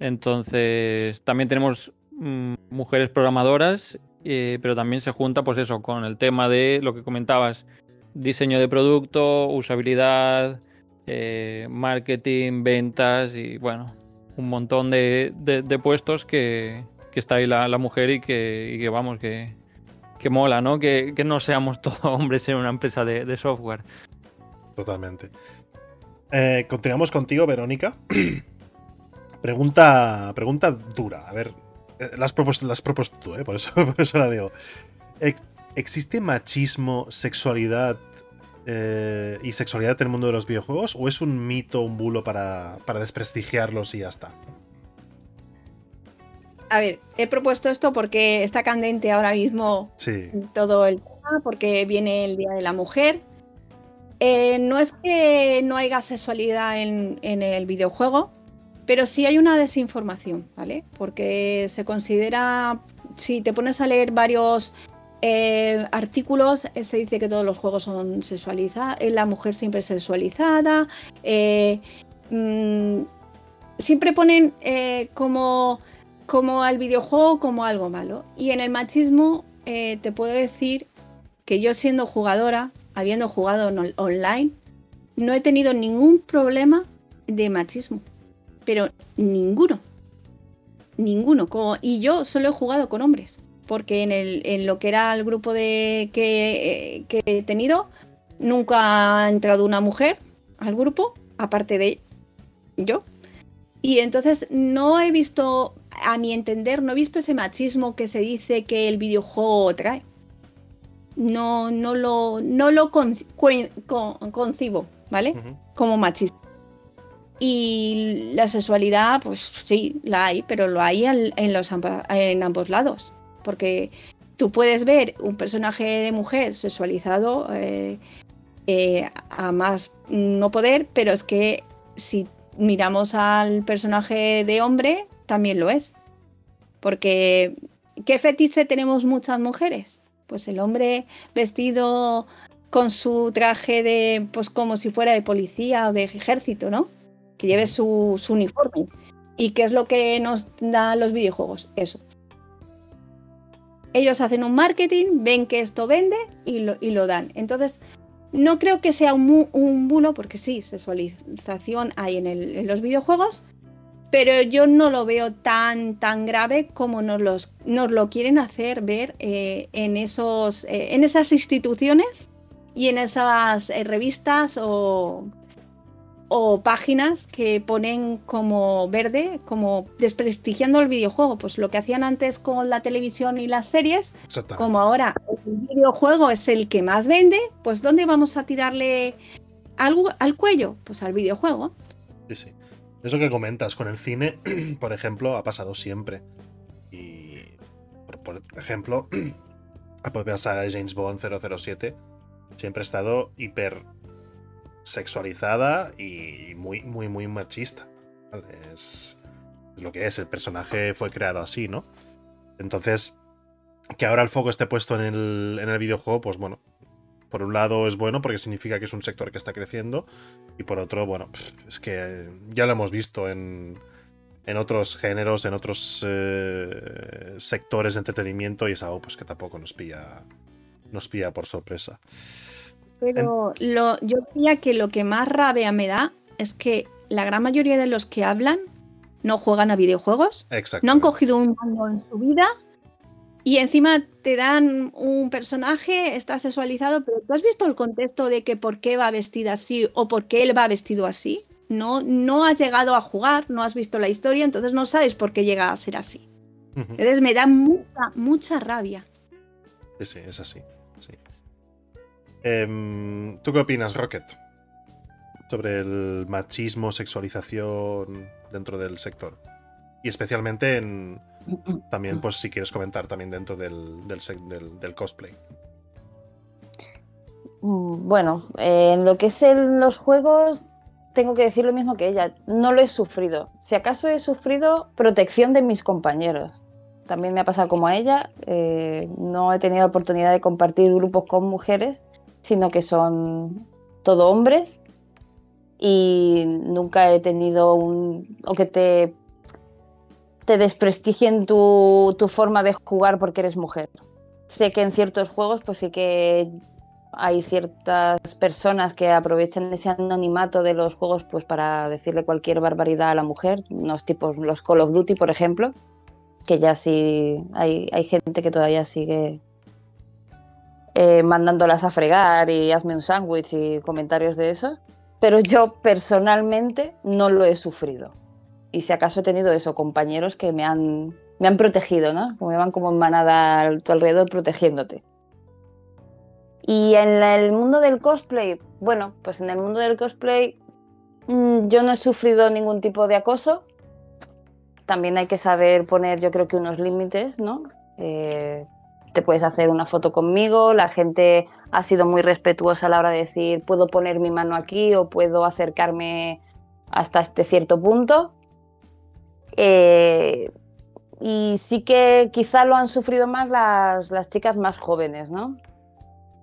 Entonces, también tenemos mm, mujeres programadoras, eh, pero también se junta, pues eso, con el tema de lo que comentabas, diseño de producto, usabilidad, eh, marketing, ventas y bueno, un montón de puestos que, que está ahí la, mujer y que, vamos, que, mola, ¿no? Que, no seamos todos hombres en una empresa de, software.
Totalmente. Eh, continuamos contigo, Verónica. pregunta, pregunta dura. A ver, eh, las propuesto, las propuesto tú, ¿eh? por, eso, por eso la digo. ¿Existe machismo, sexualidad eh, y sexualidad en el mundo de los videojuegos? ¿O es un mito, un bulo para, para desprestigiarlos y ya está?
a ver, he propuesto esto porque está candente ahora mismo todo el tema, porque viene el Día de la Mujer. Eh, no es que no haya sexualidad en, el videojuego, pero sí hay una desinformación, ¿vale? Porque se considera, si te pones a leer varios eh, artículos, eh, se dice que todos los juegos son sexualizados, la mujer siempre es sexualizada, mm, siempre ponen como como al videojuego como algo malo. Y en el machismo eh, te puedo decir que yo siendo jugadora, habiendo jugado online, no he tenido ningún problema de machismo. Pero ninguno. Ninguno. y yo solo he jugado con hombres. Porque en, el, en lo que era el grupo de que, eh, que he tenido, nunca ha entrado una mujer al grupo, aparte de yo. Y entonces no he visto a mi entender, no he visto ese machismo que se dice que el videojuego trae. No, no lo, no lo concibo, ¿vale? Como machista. Y la sexualidad, pues sí, la hay, pero lo hay en, los, en ambos lados. Porque tú puedes ver un personaje de mujer sexualizado eh, eh, a más no poder, pero es que si miramos al personaje de hombre, también lo es. Porque, ¿qué fetiche tenemos muchas mujeres? Pues el hombre vestido con su traje de, pues como si fuera de policía o de ejército, ¿no? Que lleve su, uniforme. ¿Y qué es lo que nos da los videojuegos? Eso. ellos hacen un marketing, ven que esto vende y lo, dan. Entonces, no creo que sea un, bulo, porque sí, sexualización hay en, los videojuegos, pero yo no lo veo tan, tan grave como nos, los, nos lo quieren hacer ver eh, en, esos, eh, en esas instituciones y en esas eh, revistas o, o páginas que ponen como verde, como desprestigiando el videojuego. Pues lo que hacían antes con la televisión y las series, como ahora el videojuego es el que más vende, pues ¿dónde vamos a tirarle algo al cuello? Pues al videojuego.
Sí, sí. Eso que comentas, con el cine, por ejemplo, ha pasado siempre. Y, por, por ejemplo, la propia saga de James Bond 007 siempre ha estado hiper sexualizada y muy, muy, muy machista. Es, lo que es, el personaje fue creado así, ¿no? Entonces, que ahora el foco esté puesto en el, en el videojuego, pues bueno, por un lado es bueno porque significa que es un sector que está creciendo y por otro, bueno, es que ya lo hemos visto en, en otros géneros, en otros eh, sectores de entretenimiento y es algo pues que tampoco nos pilla, nos pilla por sorpresa.
Pero lo, yo diría que lo que más rabia me da es que la gran mayoría de los que hablan no juegan a videojuegos, no han cogido un mando en su vida y encima te dan un personaje, está sexualizado, pero ¿tú has visto el contexto de que por qué va vestida así o por qué él va vestido así? No, no has llegado a jugar, no has visto la historia, entonces no sabes por qué llega a ser así. Entonces me da mucha, mucha rabia.
Sí, sí, es así. Sí. Eh, ¿Tú qué opinas, Rocket? Sobre el machismo, sexualización dentro del sector. Y especialmente en. También, pues, si quieres comentar también dentro del, del, del, cosplay.
Bueno, eh, en lo que es en los juegos, tengo que decir lo mismo que ella. No lo he sufrido. Si acaso he sufrido protección de mis compañeros. También me ha pasado como a ella. Eh, no he tenido oportunidad de compartir grupos con mujeres sino que son todo hombres y nunca he tenido un... o que te, te desprestigien tu, tu forma de jugar porque eres mujer. Sé que en ciertos juegos pues sí que hay ciertas personas que aprovechan ese anonimato de los juegos pues para decirle cualquier barbaridad a la mujer, unos tipos los Call of Duty por ejemplo, que ya sí hay, hay gente que todavía sigue eh, mandándolas a fregar y hazme un sándwich y comentarios de eso. Pero yo personalmente no lo he sufrido. Y si acaso he tenido eso, compañeros que me han, me han protegido, ¿no? Me van como en manada a tu alrededor protegiéndote. Y en el mundo del cosplay, bueno, pues en el mundo del cosplay mmm, yo no he sufrido ningún tipo de acoso. También hay que saber poner, yo creo que unos límites, ¿no? Eh, te puedes hacer una foto conmigo, la gente ha sido muy respetuosa a la hora de decir, puedo poner mi mano aquí o puedo acercarme hasta este cierto punto. Eh, y sí que quizá lo han sufrido más las, chicas más jóvenes, ¿no?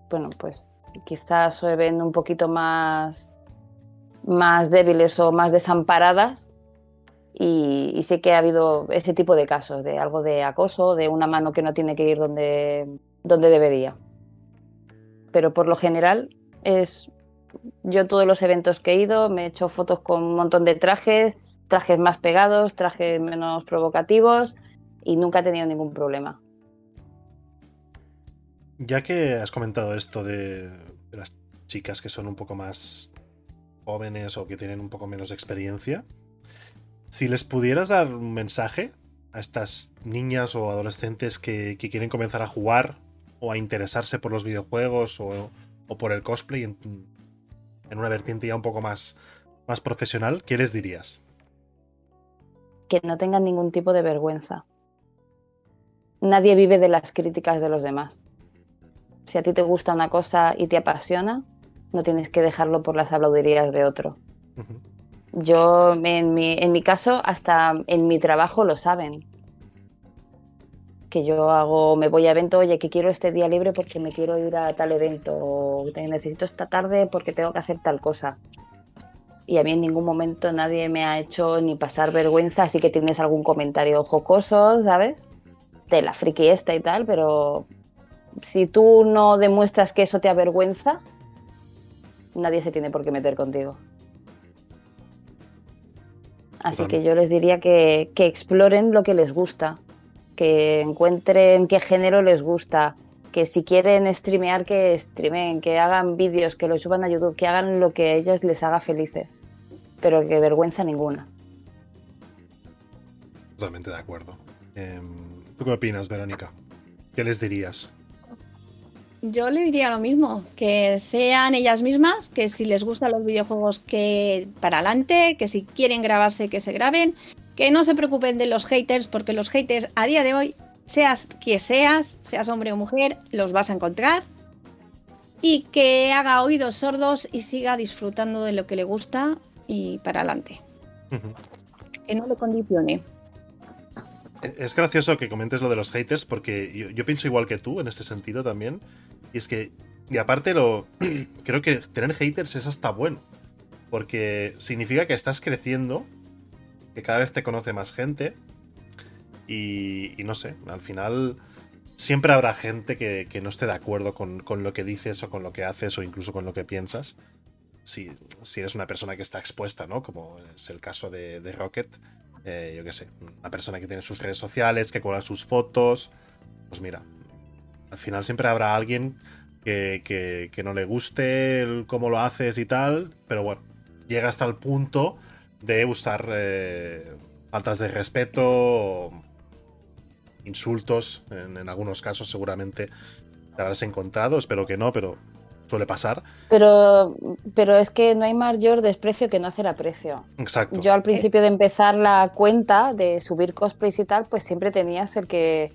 Bueno, pues quizás se ven un poquito más, más débiles o más desamparadas y, sí que ha habido ese tipo de casos, de algo de acoso, de una mano que no tiene que ir donde, donde debería. Pero por lo general es... Yo todos los eventos que he ido me he hecho fotos con un montón de trajes, trajes más pegados, trajes menos provocativos y nunca he tenido ningún problema.
Ya que has comentado esto de las chicas que son un poco más jóvenes o que tienen un poco menos experiencia, si les pudieras dar un mensaje a estas niñas o adolescentes que, que quieren comenzar a jugar o a interesarse por los videojuegos o, o por el cosplay en, en, una vertiente ya un poco más, más profesional, ¿qué les dirías?
Que no tengan ningún tipo de vergüenza. Nadie vive de las críticas de los demás. Si a ti te gusta una cosa y te apasiona, no tienes que dejarlo por las aplaudirías de otro. Uh -huh. Yo, en mi, en mi caso, hasta en mi trabajo lo saben. Que yo hago, me voy a evento, oye, que quiero este día libre porque me quiero ir a tal evento, o necesito esta tarde porque tengo que hacer tal cosa. Y a mí en ningún momento nadie me ha hecho ni pasar vergüenza, así que tienes algún comentario jocoso, ¿sabes? de la friki esta y tal, pero si tú no demuestras que eso te avergüenza, nadie se tiene por qué meter contigo. Así que yo les diría que, que exploren lo que les gusta, que encuentren qué género les gusta, que si quieren streamear, que streamen, que hagan vídeos, que lo suban a YouTube, que hagan lo que a ellas les haga felices, pero que vergüenza ninguna.
Totalmente de acuerdo. Em, ¿Tú qué opinas, Verónica? ¿Qué les dirías?
Yo le diría lo mismo, que sean ellas mismas, que si les gustan los videojuegos que para adelante, que si quieren grabarse que se graben, que no se preocupen de los haters, porque los haters a día de hoy, seas quien seas, seas hombre o mujer, los vas a encontrar. Y que haga oídos sordos y siga disfrutando de lo que le gusta y para adelante. Que no le condicione.
Es gracioso que comentes lo de los haters porque yo, yo, pienso igual que tú en este sentido también. Y es que, y aparte lo, creo que tener haters es hasta bueno. Porque significa que estás creciendo, que cada vez te conoce más gente. Y, no sé, al final siempre habrá gente que, que no esté de acuerdo con, con, lo que dices o con lo que haces o incluso con lo que piensas. Si, si eres una persona que está expuesta, ¿no? Como es el caso de, de Rocket eh, yo qué sé, una persona que tiene sus redes sociales, que cuelga sus fotos. Pues mira, al final siempre habrá alguien que, que, que no le guste el, cómo lo haces y tal, pero bueno, llega hasta el punto de usar eh, faltas de respeto, insultos, en, en, algunos casos seguramente te habrás encontrado, espero que no, pero suele pasar.
Pero, pero es que no hay mayor desprecio que no hacer aprecio.
Exacto.
Yo al principio de empezar la cuenta, de subir cosplays y tal, pues siempre tenías el que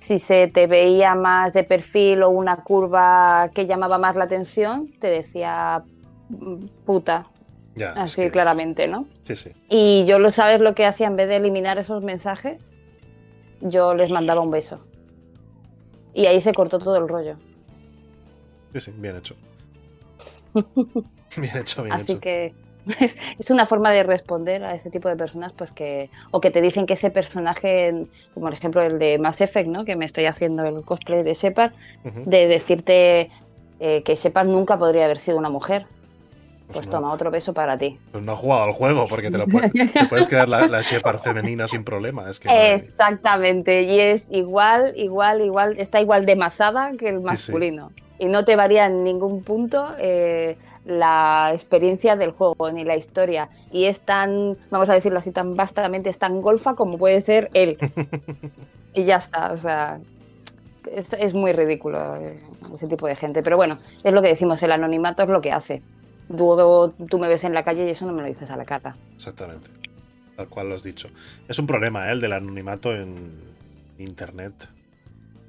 si se te veía más de perfil o una curva que llamaba más la atención, te decía puta.
Ya,
Así
es que...
claramente, ¿no?
Sí, sí.
Y yo lo sabes lo que hacía en vez de eliminar esos mensajes, yo les mandaba un beso. Y ahí se cortó todo el rollo.
Sí, sí, bien hecho. bien hecho, bien
Así
hecho.
que es, es, una forma de responder a ese tipo de personas, pues que. O que te dicen que ese personaje, como por ejemplo el de Mass Effect, ¿no? Que me estoy haciendo el cosplay de Shepard, uh -huh. de decirte eh, que Shepard nunca podría haber sido una mujer. Pues, pues no. toma, otro beso para ti.
Pues no has jugado al juego, porque te, lo puedes, te puedes crear la, la Shepard femenina sin problema. Es que no
Exactamente, y es igual, igual, igual, está igual de mazada que el masculino. Sí, sí y no te varía en ningún punto eh, la experiencia del juego ni la historia. Y es tan, vamos a decirlo así, tan vastamente, es tan golfa como puede ser él. y ya está, o sea, es, es, muy ridículo eh, ese tipo de gente. Pero bueno, es lo que decimos, el anonimato es lo que hace. Luego tú me ves en la calle y eso no me lo dices a la cara.
Exactamente, tal cual lo has dicho. Es un problema ¿eh? el del anonimato en Internet.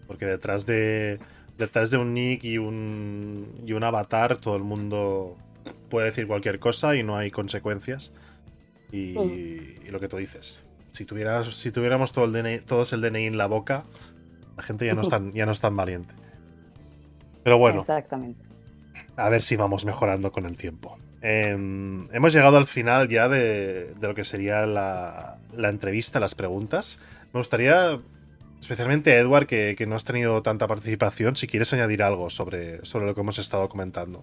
Porque detrás de detrás de un nick y un, y un avatar todo el mundo puede decir cualquier cosa y no hay consecuencias. Y, y lo que tú dices. Si, tuvieras, si tuviéramos todo el DNI, todos el DNI en la boca, la gente ya no es tan, ya no es tan valiente. Pero bueno.
Exactamente.
A ver si vamos mejorando con el tiempo. Eh, hemos llegado al final ya de, de lo que sería la, la, entrevista, las preguntas. Me gustaría especialmente Edward, que, que, no has tenido tanta participación, si quieres añadir algo sobre, sobre lo que hemos estado comentando.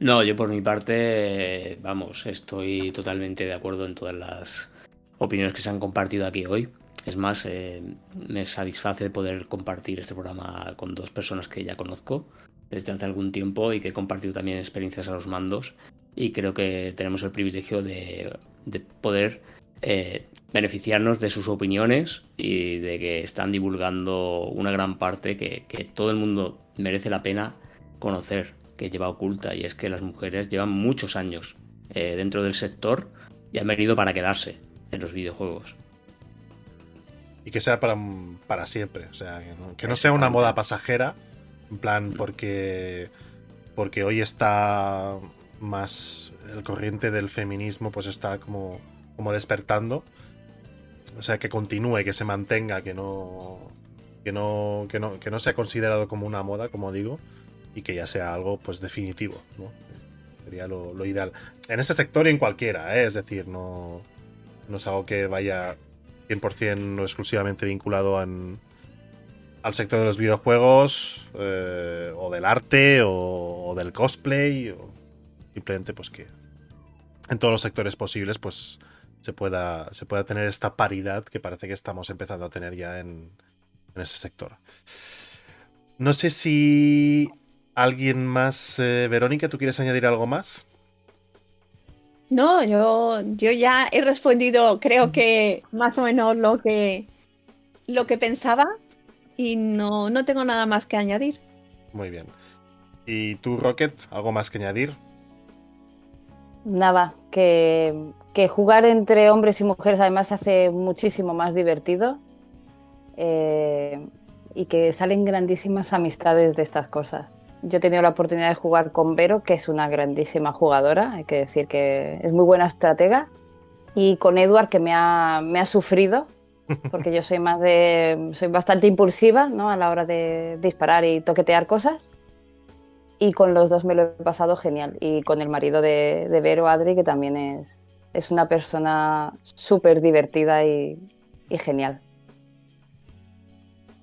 No, yo por mi parte, vamos, estoy totalmente de acuerdo en todas las opiniones que se han compartido aquí hoy. Es más, eh, me satisface poder compartir este programa con dos personas que ya conozco desde hace algún tiempo y que he compartido también experiencias a los mandos. Y creo que tenemos el privilegio de, de poder eh, beneficiarnos de sus opiniones y de que están divulgando una gran parte que, que, todo el mundo merece la pena conocer, que lleva oculta, y es que las mujeres llevan muchos años eh, dentro del sector y han venido para quedarse en los videojuegos.
Y que sea para, para siempre, o sea, que no, que no sea una moda pasajera, en plan, porque, porque hoy está más el corriente del feminismo, pues está como como despertando. O sea, que continúe, que se mantenga, que no, que no, que no, que no sea considerado como una moda, como digo, y que ya sea algo pues definitivo, ¿no? Sería lo, ideal. En este sector y en cualquiera, ¿eh? es decir, no, no es algo que vaya, 100% o exclusivamente vinculado al sector de los videojuegos, eh, o del arte, o, del cosplay, o simplemente pues que en todos los sectores posibles pues se pueda, se pueda tener esta paridad que parece que estamos empezando a tener ya en, en ese sector. No sé si alguien más, eh, Verónica, ¿tú quieres añadir algo más?
No, yo, yo ya he respondido, creo que más o menos lo que, lo que pensaba y no, no tengo nada más que añadir.
Muy bien. ¿Y tú, Rocket, algo más que añadir?
Nada, que, que jugar entre hombres y mujeres además hace muchísimo más divertido eh, y que salen grandísimas amistades de estas cosas. Yo he tenido la oportunidad de jugar con Vero, que es una grandísima jugadora, hay que decir que es muy buena estratega, y con Edward, que me ha, me ha sufrido, porque yo soy más de. soy bastante impulsiva ¿no? a la hora de disparar y toquetear cosas. Y con los dos me lo he pasado genial. Y con el marido de, de Vero, Adri, que también es, es una persona súper divertida y, genial.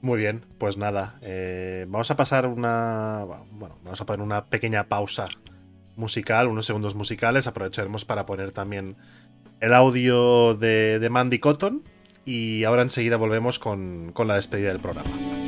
Muy bien, pues nada, eh, vamos a pasar una, bueno, vamos a poner una pequeña pausa musical, unos segundos musicales, aprovecharemos para poner también el audio de, de Mandy Cotton y ahora enseguida volvemos con, con la despedida del programa.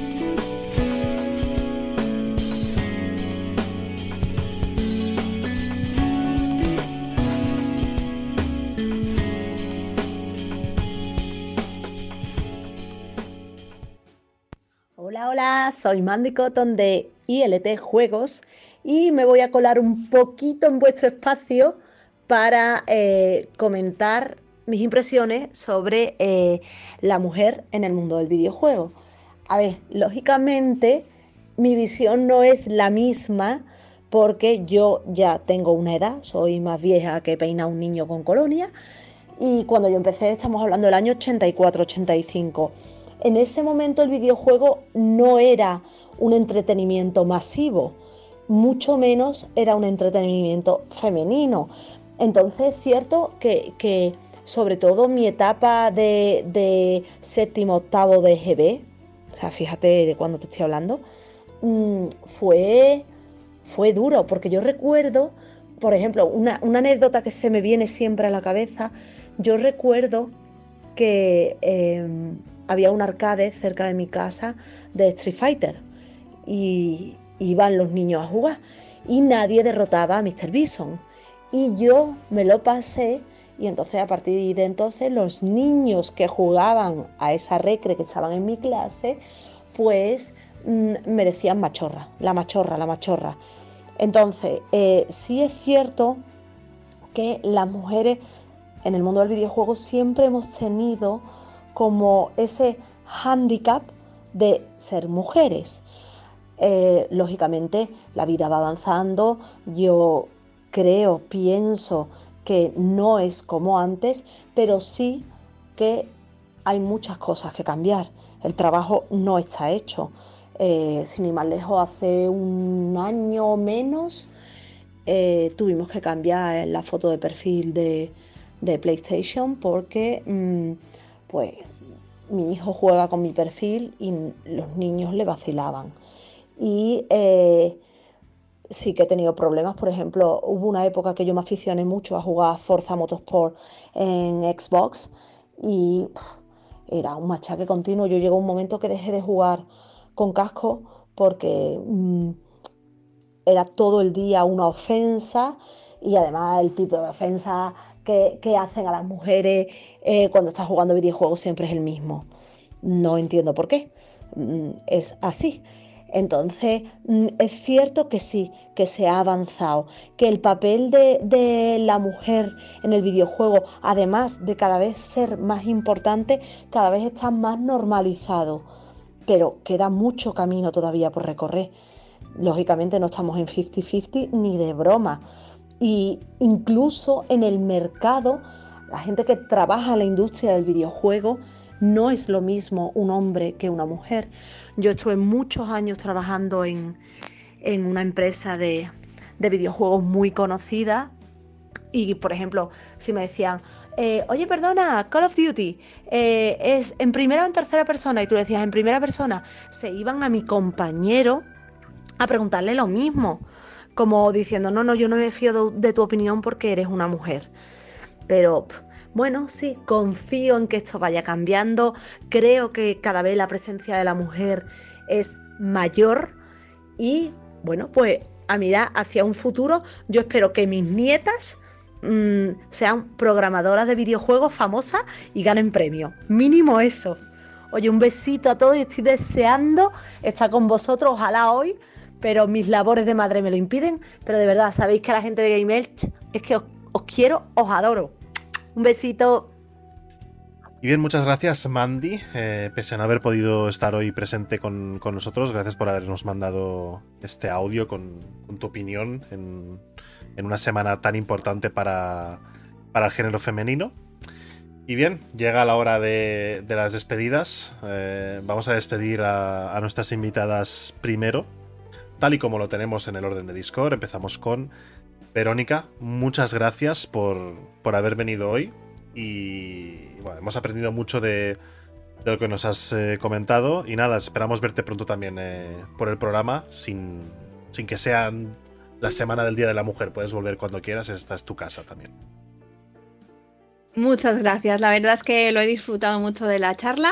Soy Mandy Cotton de ILT Juegos y me voy a colar un poquito en vuestro espacio para eh, comentar mis impresiones sobre eh, la mujer en el mundo del videojuego. A ver, lógicamente mi visión no es la misma porque yo ya tengo una edad, soy más vieja que peina un niño con colonia y cuando yo empecé estamos hablando del año 84-85 en ese momento el videojuego no era un entretenimiento masivo, mucho menos era un entretenimiento femenino. Entonces es cierto que, sobre todo mi etapa de, séptimo, octavo de GB, o sea, fíjate de cuándo te estoy hablando, mm, fue, fue duro, porque yo recuerdo, por ejemplo, una, anécdota que se me viene siempre a la cabeza, yo recuerdo que em, había un arcade cerca de mi casa de Street Fighter y iban los niños a jugar y nadie derrotaba a Mr. Bison. Y yo me lo pasé y entonces a partir de entonces los niños que jugaban a esa recre que estaban en mi clase, pues mm, me decían machorra, la machorra, la machorra. Entonces, eh, sí es cierto que las mujeres en el mundo del videojuego siempre hemos tenido como ese hándicap de ser mujeres. Eh, lógicamente la vida va avanzando, yo creo, pienso que no es como antes, pero sí que hay muchas cosas que cambiar. El trabajo no está hecho. Eh, sin ir más lejos, hace un año o menos eh, tuvimos que cambiar la foto de perfil de, PlayStation porque mm, pues mi hijo juega con mi perfil y los niños le vacilaban. Y eh, sí que he tenido problemas, por ejemplo, hubo una época que yo me aficioné mucho a jugar Forza Motorsport en Xbox y era un machaque continuo. Yo llegó un momento que dejé de jugar con casco porque mm, era todo el día una ofensa y además el tipo de ofensa que, hacen a las mujeres eh, cuando están jugando videojuegos siempre es el mismo. No entiendo por qué. Mm, es así. Entonces, mm, es cierto que sí, que se ha avanzado, que el papel de, de, la mujer en el videojuego, además de cada vez ser más importante, cada vez está más normalizado, pero queda mucho camino todavía por recorrer. Lógicamente no estamos en 50-50 ni de broma, y incluso en el mercado, la gente que trabaja en la industria del videojuego no es lo mismo un hombre que una mujer. Yo estuve muchos años trabajando en, una empresa de, videojuegos muy conocida y, por ejemplo, si me decían, eh, oye, perdona, Call of Duty, eh, ¿es en primera o en tercera persona? Y tú le decías, en primera persona, se iban a mi compañero a preguntarle lo mismo, como diciendo, no, no, yo no me fío de, tu opinión porque eres una mujer. Pero bueno, sí, confío en que esto vaya cambiando, creo que cada vez la presencia de la mujer es mayor y bueno, pues a mirar hacia un futuro, yo espero que mis nietas mm, sean programadoras de videojuegos famosas y ganen premios. Mínimo eso. Oye, un besito a todos y estoy deseando estar con vosotros, ojalá hoy, pero mis labores de madre me lo impiden. Pero de verdad, sabéis que a la gente de Game es que os, quiero, os adoro. Un besito.
Y bien, muchas gracias Mandy, eh, pese a no haber podido estar hoy presente con, nosotros, gracias por habernos mandado este audio con, tu opinión en, una semana tan importante para, el género femenino. Y bien, llega la hora de, las despedidas. Eh, vamos a despedir a, nuestras invitadas primero, tal y como lo tenemos en el orden de Discord. Empezamos con Verónica. Muchas gracias por, por haber venido hoy y bueno, hemos aprendido mucho de, lo que nos has eh, comentado. Y nada, esperamos verte pronto también eh, por el programa, sin, sin que sea la semana del Día de la Mujer. Puedes volver cuando quieras, esta es tu casa también.
Muchas gracias. La verdad es que lo he disfrutado mucho de la charla.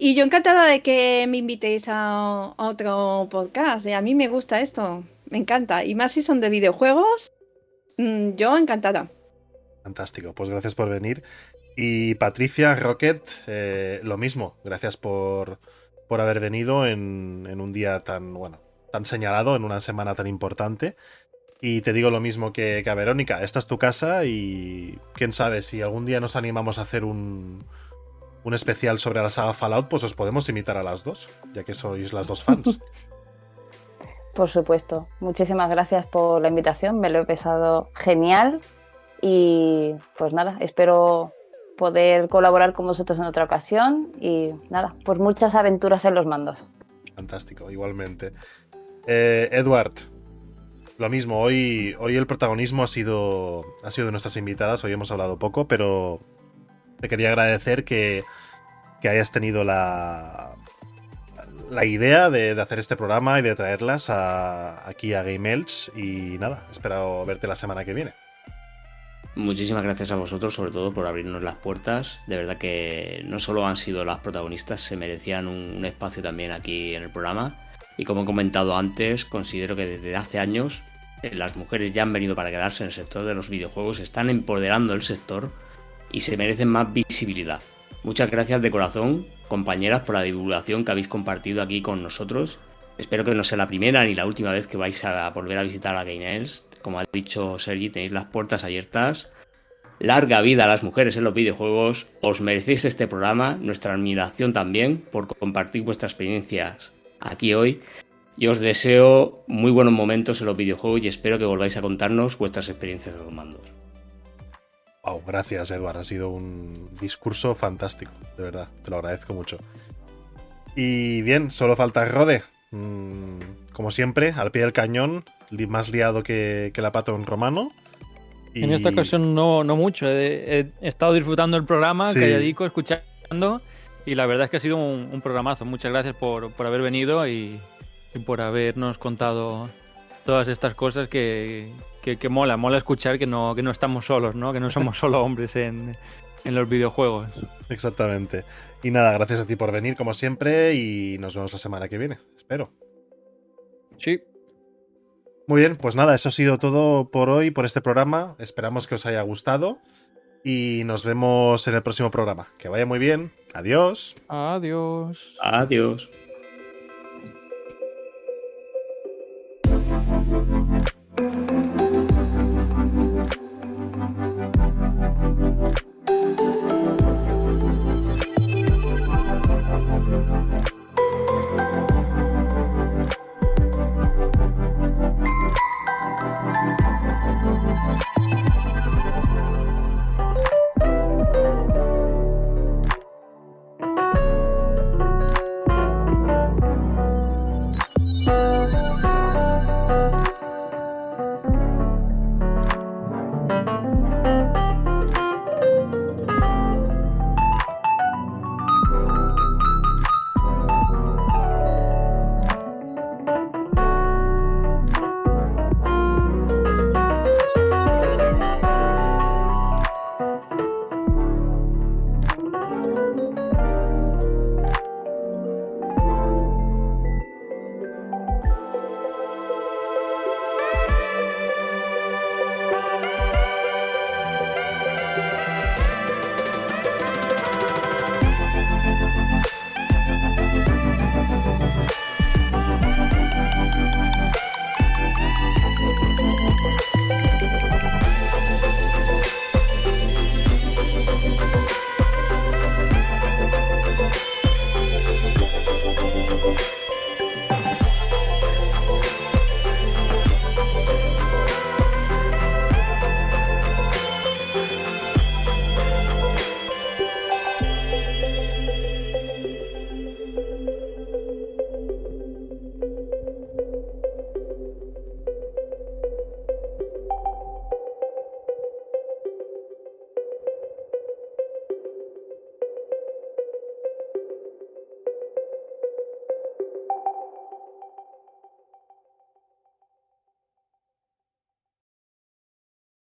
Y yo encantada de que me invitéis a otro podcast. A mí me gusta esto, me encanta. Y más si son de videojuegos, mm, yo encantada.
Fantástico, pues gracias por venir. Y Patricia Rocket, eh, lo mismo, gracias por, por haber venido en, un día tan, bueno, tan señalado, en una semana tan importante. Y te digo lo mismo que, a Verónica, esta es tu casa y quién sabe, si algún día nos animamos a hacer un, un especial sobre la saga Fallout, pues os podemos invitar a las dos, ya que sois las dos fans.
Por supuesto. Muchísimas gracias por la invitación. Me lo he pesado genial. Y pues nada, espero poder colaborar con vosotros en otra ocasión y nada, pues muchas aventuras en los mandos.
Fantástico, igualmente. Eh, Edward, lo mismo, hoy, hoy el protagonismo ha sido, ha sido de nuestras invitadas, hoy hemos hablado poco, pero te quería agradecer que, hayas tenido la, la idea de, hacer este programa y de traerlas aquí a Game Elch y nada, espero verte la semana que viene.
Muchísimas gracias a vosotros, sobre todo por abrirnos las puertas. De verdad que no solo han sido las protagonistas, se merecían un, espacio también aquí en el programa. Y como he comentado antes, considero que desde hace años eh, las mujeres ya han venido para quedarse en el sector de los videojuegos, están empoderando el sector y se merecen más visibilidad. Muchas gracias de corazón, compañeras, por la divulgación que habéis compartido aquí con nosotros. Espero que no sea la primera ni la última vez que vais a volver a visitar a Game como ha dicho Sergi, tenéis las puertas abiertas. Larga vida a las mujeres en los videojuegos. Os merecéis este programa, nuestra admiración también por compartir vuestras experiencias aquí hoy. Y os deseo muy buenos momentos en los videojuegos y espero que volváis a contarnos vuestras experiencias en los mandos.
Wow, gracias Edward, ha sido un discurso fantástico, de verdad, te lo agradezco mucho. Y bien, solo falta Rode. Mm, como siempre, al pie del cañón, más liado que, la pata de un romano.
En esta ocasión no, no mucho. He, estado disfrutando el programa, que calladico, escuchando. Y la verdad es que ha sido un, programazo. Muchas gracias por, haber venido y, por habernos contado todas estas cosas que, mola, mola escuchar que no, que no estamos solos, ¿no? Que no somos solo hombres en, en los videojuegos.
Exactamente. Y nada, gracias a ti por venir, como siempre, y nos vemos la semana que viene, espero.
Sí.
Muy bien, pues nada, eso ha sido todo por hoy, por este programa. Esperamos que os haya gustado y nos vemos en el próximo programa. Que vaya muy bien. Adiós.
Adiós.
Adiós.